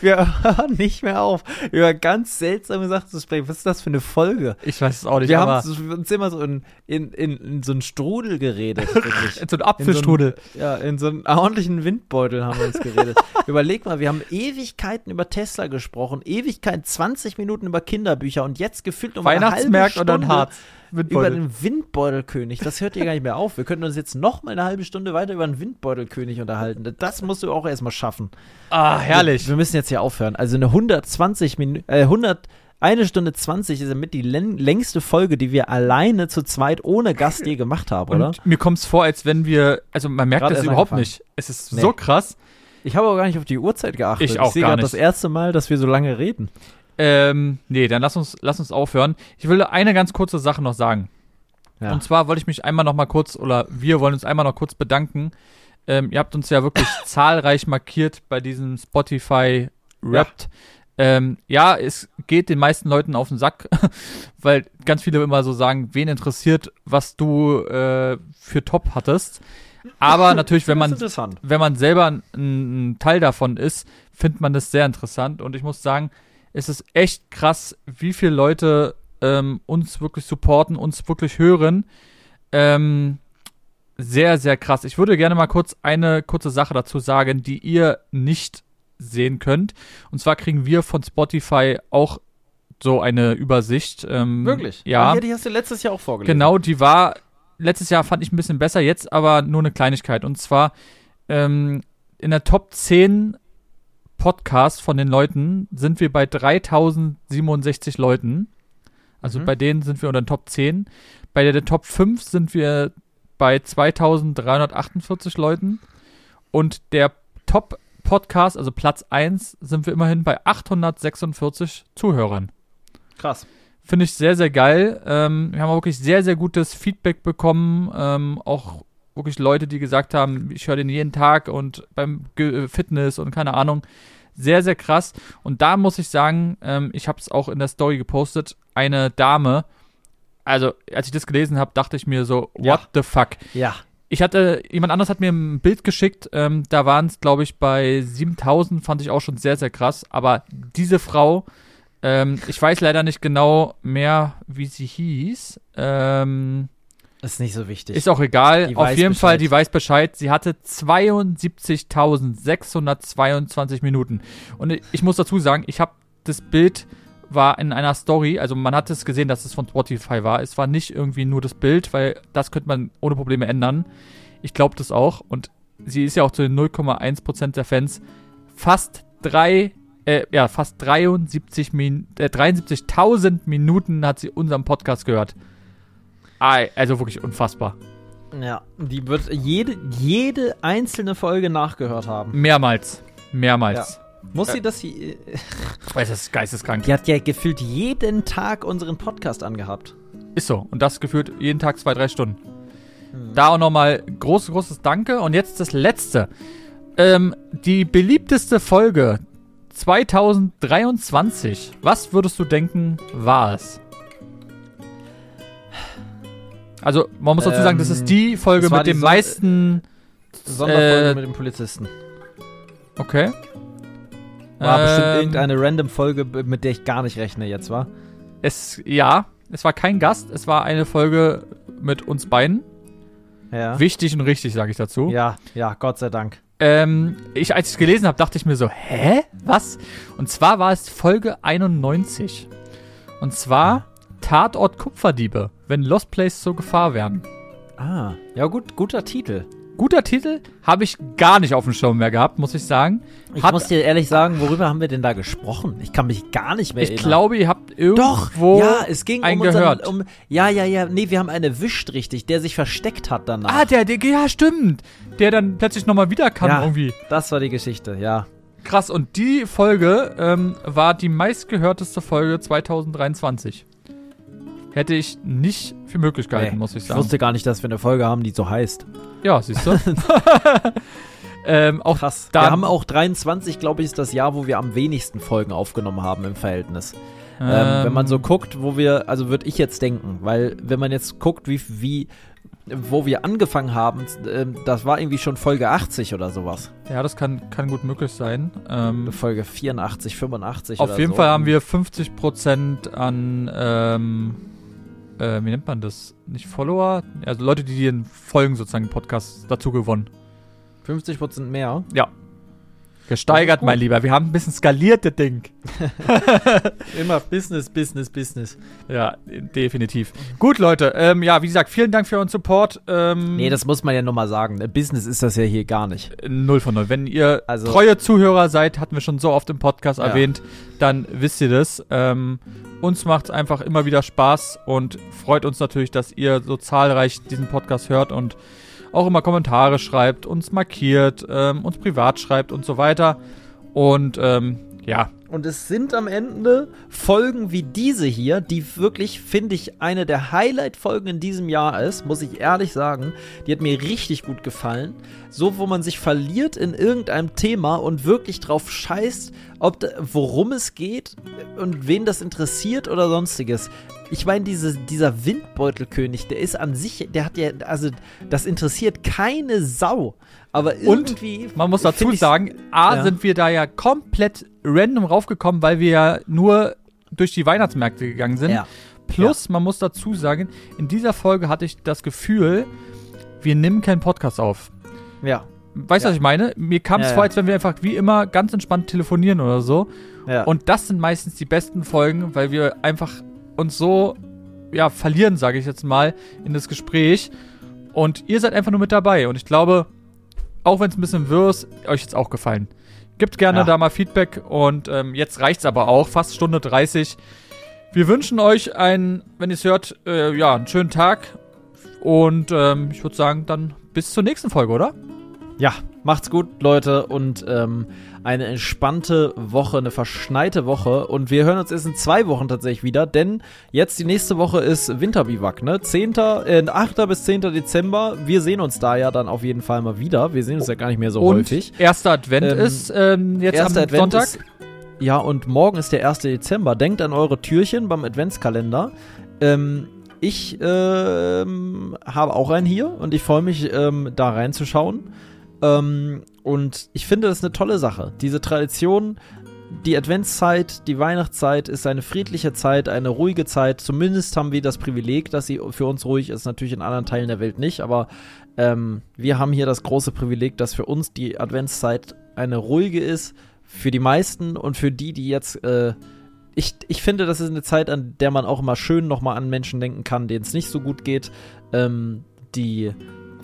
Wir, hören nicht mehr auf, über ganz seltsame Sachen zu sprechen. Was ist das für eine Folge? Ich weiß es auch nicht, Wir haben uns immer so in, in, in, in so einen Strudel geredet. Wirklich. so ein Apfelstrudel. In so einen, ja, in so einen ordentlichen Windbeutel haben wir uns geredet. Überleg mal, wir haben Ewigkeiten über Tesla gesprochen, Ewigkeiten, 20 Minuten über Kinderbücher und jetzt gefühlt noch mal eine halbe und dann Stunde Harz. über Windbeutel. den Windbeutelkönig. Das hört ihr gar nicht mehr auf. Wir könnten uns jetzt noch mal eine halbe Stunde weiter über den Windbeutelkönig unterhalten. Das musst du auch erstmal schaffen. Ah, herrlich. Wir, wir müssen jetzt hier aufhören. Also eine 120 Minuten, äh, 100, eine Stunde 20 ist damit die län- längste Folge, die wir alleine zu zweit ohne Gast je gemacht haben, oder? Und mir kommt es vor, als wenn wir, also man merkt Gerade das überhaupt angefangen. nicht. Es ist Nee. so krass. Ich habe auch gar nicht auf die Uhrzeit geachtet. Ich auch sehe gar gerade nicht. das erste Mal, dass wir so lange reden. Ähm, nee, dann lass uns, lass uns aufhören. Ich will eine ganz kurze Sache noch sagen. Ja. Und zwar wollte ich mich einmal noch mal kurz, oder wir wollen uns einmal noch kurz bedanken. Ähm, ihr habt uns ja wirklich zahlreich markiert bei diesem Spotify Wrapped. Ja. Ähm, ja, es geht den meisten Leuten auf den Sack, weil ganz viele immer so sagen, wen interessiert, was du äh, für Top hattest. Aber natürlich, wenn man wenn man selber ein, ein Teil davon ist, findet man das sehr interessant. Und ich muss sagen, es ist echt krass, wie viele Leute ähm, uns wirklich supporten, uns wirklich hören. Ähm, sehr, sehr krass. Ich würde gerne mal kurz eine kurze Sache dazu sagen, die ihr nicht sehen könnt. Und zwar kriegen wir von Spotify auch so eine Übersicht. Ähm, Wirklich? Ja. Ja, die hast du letztes Jahr auch vorgelesen. Genau, die war letztes Jahr fand ich ein bisschen besser, jetzt aber nur eine Kleinigkeit. Und zwar ähm, in der Top 10 Podcasts von den Leuten sind wir bei 3067 Leuten. Also Mhm. bei denen sind wir unter den Top 10. Bei der, der Top 5 sind wir bei 2348 Leuten. Und der Top Podcast, also Platz 1, sind wir immerhin bei 846 Zuhörern. Krass. Finde ich sehr, sehr geil. Ähm, wir haben auch wirklich sehr, sehr gutes Feedback bekommen. Ähm, auch wirklich Leute, die gesagt haben, ich höre den jeden Tag und beim Ge Fitness und keine Ahnung. Sehr, sehr krass. Und da muss ich sagen, ähm, ich habe es auch in der Story gepostet, eine Dame, also als ich das gelesen habe, dachte ich mir so, what Ja. the fuck? Ja. Ich hatte, jemand anderes hat mir ein Bild geschickt, ähm, da waren es, glaube ich, bei 7000, fand ich auch schon sehr, sehr krass. Aber diese Frau, ähm, ich weiß leider nicht genau mehr, wie sie hieß. Ähm, Ist nicht so wichtig. ist auch egal. Die Auf jeden Fall, Bescheid. die weiß Bescheid. Sie hatte 72.622 Minuten. Und ich- ich muss dazu sagen, ich habe das Bild war in einer Story, also man hat es gesehen, dass es von Spotify war. Es war nicht irgendwie nur das Bild, weil das könnte man ohne Probleme ändern. Ich glaube das auch. Und sie ist ja auch zu den 0,1% der Fans. Fast drei, äh, ja, fast 73 Min äh, 73.000 Minuten hat sie unseren Podcast gehört. Ei, Also wirklich unfassbar. ja. Die wird jede, jede einzelne Folge nachgehört haben. Mehrmals. Mehrmals. Muss sie das hier. Das ist geisteskrank. Die hat ja gefühlt jeden Tag unseren Podcast angehabt. Ist so. Und das gefühlt jeden Tag zwei, drei Stunden. Da auch nochmal großes, großes Danke. Und jetzt das letzte. Ähm, die beliebteste Folge 2023. Was würdest du denken, war es? Also, man muss dazu sagen, das Ähm, ist die Folge mit die dem Son- meisten. Sonderfolge Äh, mit dem Polizisten. Okay. War bestimmt Ähm, irgendeine random Folge, mit der ich gar nicht rechne jetzt, war? Es, ja, es war kein Gast, es war eine Folge mit uns beiden. Ja. Wichtig und richtig, sage ich dazu. Ja, ja, Gott sei Dank. Ähm, ich, als ich es gelesen habe, dachte ich mir so, hä? Was? Und zwar war es Folge 91. Und zwar Tatort Kupferdiebe, wenn Lost Place zur Gefahr werden. Ah, ja gut, guter Titel. Guter Titel, habe ich gar nicht auf dem Schirm mehr gehabt, muss ich sagen. Ich Hat- muss dir ehrlich sagen, worüber haben wir denn da gesprochen? Ich kann mich gar nicht mehr Ich erinnern. glaube, ihr habt Doch, irgendwo ja, es ging um einen unseren, gehört. um, ja, ja, ja, nee, wir haben einen erwischt, richtig, der sich versteckt hat danach. Ah, der, der, ja, stimmt. Der dann plötzlich nochmal wieder kann Ja. irgendwie. das war die Geschichte, ja. Krass, und die Folge ähm, war die meistgehörteste Folge 2023. Hätte ich nicht für möglich gehalten, Nee, muss ich Ich sagen. wusste gar nicht, dass wir eine Folge haben, die so heißt. Ja, siehst du. ähm, auch Krass. wir haben auch 23, glaube ich, ist das Jahr, wo wir am wenigsten Folgen aufgenommen haben im Verhältnis. Ähm, wenn man so guckt, wo wir, also würde ich jetzt denken, weil wenn man jetzt guckt, wie, wie wo wir angefangen haben, ähm, das war irgendwie schon Folge 80 oder sowas. Ja, das kann, kann gut möglich sein. Ähm, Folge 84, 85 auf jeden so. Fall haben wir 50% an, ähm, äh, wie nennt man das? Nicht Follower? Also Leute, die den Folgen sozusagen im Podcast dazu gewonnen. 50% mehr. Gesteigert, mein Lieber. Wir haben ein bisschen skaliert, das Ding. Immer Business, Business, Business. Ja, definitiv. Gut, Leute. Ähm, ja, wie gesagt, vielen Dank für euren Support. Ähm, Nee, das muss man ja nochmal sagen. ne? Business ist das ja hier gar nicht. Null von null. Wenn ihr Also- treue Zuhörer seid, hatten wir schon so oft im Podcast Ja. erwähnt, dann wisst ihr das. Ähm, uns macht es einfach immer wieder Spaß und freut uns natürlich, dass ihr so zahlreich diesen Podcast hört und auch immer Kommentare schreibt, uns markiert, ähm, uns privat schreibt und so weiter. Und ähm, ja, Und es sind am Ende Folgen wie diese hier, die wirklich, finde ich, eine der Highlight-Folgen in diesem Jahr ist, muss ich ehrlich sagen. Die hat mir richtig gut gefallen. So, wo man sich verliert in irgendeinem Thema und wirklich drauf scheißt, ob worum es geht und wen das interessiert oder sonstiges. Ich meine, diese, dieser Windbeutelkönig, der ist an sich, der hat ja, also, das interessiert keine Sau. Aber Und irgendwie. man muss dazu sagen, A, Ja. sind wir da ja komplett random raufgekommen, weil wir ja nur durch die Weihnachtsmärkte gegangen sind. Ja. Plus, man muss dazu sagen, in dieser Folge hatte ich das Gefühl, wir nehmen keinen Podcast auf. Ja. Weißt du, Ja. was ich meine? Mir kam es Ja, vor, ja. als wenn wir einfach wie immer ganz entspannt telefonieren oder so. ja. Und das sind meistens die besten Folgen, weil wir einfach uns so ja, verlieren, sage ich jetzt mal, in das Gespräch. Und ihr seid einfach nur mit dabei. Und ich glaube, auch wenn es ein bisschen wirr ist, euch jetzt auch gefallen. Gibt gerne Ja. da mal Feedback. Und ähm, jetzt reicht's aber auch. Fast Stunde 30. Wir wünschen euch einen, wenn ihr es hört, äh, ja, einen schönen Tag. Und ähm, ich würde sagen, dann bis zur nächsten Folge, oder? Ja, macht's gut, Leute, und ähm, eine entspannte Woche, eine verschneite Woche. Und wir hören uns erst in zwei Wochen tatsächlich wieder, denn jetzt die nächste Woche ist Winterbiwak, ne? 10., äh, 8. bis 10. Dezember. Wir sehen uns da ja dann auf jeden Fall mal wieder. Wir sehen uns ja gar nicht mehr so Und häufig. erster Advent Ähm, ist ähm, jetzt am Advent Sonntag. Ist, ja, und morgen ist der 1. Dezember. Denkt an eure Türchen beim Adventskalender. Ähm, ich ähm, habe auch einen hier und ich freue mich, ähm, da reinzuschauen. Ähm, und ich finde, das eine tolle Sache. Diese Tradition, die Adventszeit, die Weihnachtszeit ist eine friedliche Zeit, eine ruhige Zeit. Zumindest haben wir das Privileg, dass sie für uns ruhig ist. Natürlich in anderen Teilen der Welt nicht, aber ähm, wir haben hier das große Privileg, dass für uns die Adventszeit eine ruhige ist. Für die meisten und für die, die jetzt. Äh, ich, ich finde, das ist eine Zeit, an der man auch immer schön nochmal an Menschen denken kann, denen es nicht so gut geht, ähm, die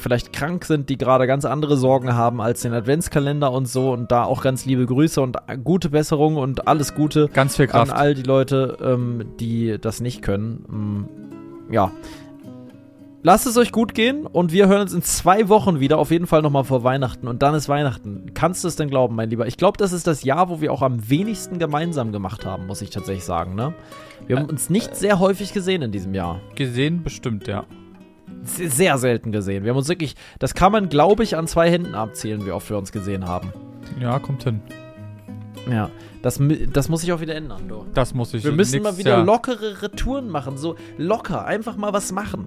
vielleicht krank sind, die gerade ganz andere Sorgen haben als den Adventskalender und so und da auch ganz liebe Grüße und gute Besserung und alles Gute Ganz viel an Kraft. all die Leute, ähm, die das nicht können. Ähm, ja. Lasst es euch gut gehen und wir hören uns in zwei Wochen wieder, auf jeden Fall nochmal vor Weihnachten und dann ist Weihnachten. Kannst du es denn glauben, mein Lieber? Ich glaube, das ist das Jahr, wo wir auch am wenigsten gemeinsam gemacht haben, muss ich tatsächlich sagen, ne? Wir haben uns nicht sehr häufig gesehen in diesem Jahr. Gesehen bestimmt, ja. Se- Sehr selten gesehen. Wir haben uns wirklich, das kann man, glaube ich, an zwei Händen abzählen, wie oft wir uns gesehen haben. Ja, kommt hin. Ja, das, das muss sich auch wieder ändern, du. Das muss ich Wir müssen mal wieder Jahr. lockere Retouren machen, so locker, einfach mal was machen.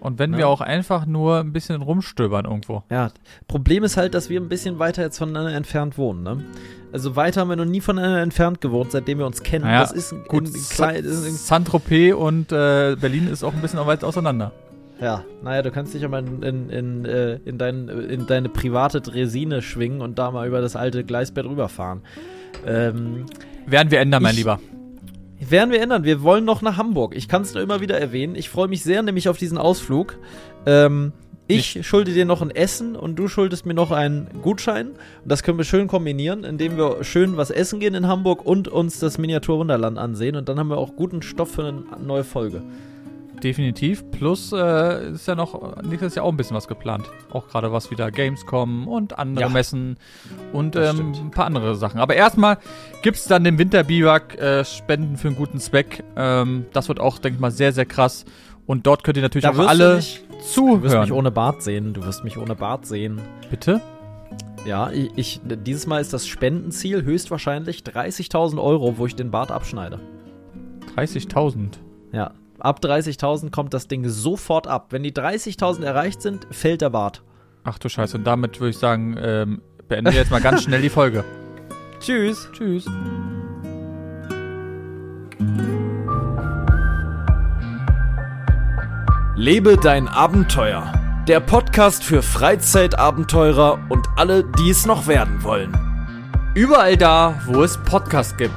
Und wenn Ja. wir auch einfach nur ein bisschen rumstöbern irgendwo. Ja, Problem ist halt, dass wir ein bisschen weiter jetzt voneinander entfernt wohnen, ne? Also weiter haben wir noch nie voneinander entfernt gewohnt, seitdem wir uns kennen. Naja, das ist ein, Gut, Saint-Tropez und äh, Berlin ist auch ein bisschen weit auseinander. Ja, naja, du kannst dich ja mal in, in, in, äh, in, dein, in deine private Dresine schwingen und da mal über das alte Gleisbett rüberfahren. Ähm, Werden wir ändern, mein Ich- Lieber. werden wir ändern. Wir wollen noch nach Hamburg. Ich kann es nur immer wieder erwähnen. Ich freue mich sehr nämlich auf diesen Ausflug. Ähm, ich schulde dir noch ein Essen und du schuldest mir noch einen Gutschein. Und das können wir schön kombinieren, indem wir schön was essen gehen in Hamburg und uns das Miniaturwunderland ansehen. Und dann haben wir auch guten Stoff für eine neue Folge. Definitiv. Plus äh, ist ja noch nächstes Jahr auch ein bisschen was geplant. Auch gerade was wieder Gamescom und andere Ja. Messen und ähm, ein paar andere Sachen. Aber erstmal gibt es dann den Winterbiwak äh, Spenden für einen guten Zweck. Ähm, das wird auch, denke ich mal, sehr, sehr krass. Und dort könnt ihr natürlich Da auch alle mich- Du wirst mich zuhören. ohne Bart sehen. Du wirst mich ohne Bart sehen. Bitte? Ja, ich, ich, dieses Mal ist das Spendenziel höchstwahrscheinlich 30.000 Euro, wo ich den Bart abschneide. 30.000. Ja, ab 30.000 kommt das Ding sofort ab. Wenn die 30.000 erreicht sind, fällt der Bart. Ach du Scheiße. Und damit würde ich sagen, ähm, beenden wir jetzt mal ganz schnell die Folge. Tschüss. Tschüss. Lebe dein Abenteuer. Der Podcast für Freizeitabenteurer und alle, die es noch werden wollen. Überall da, wo es Podcasts gibt.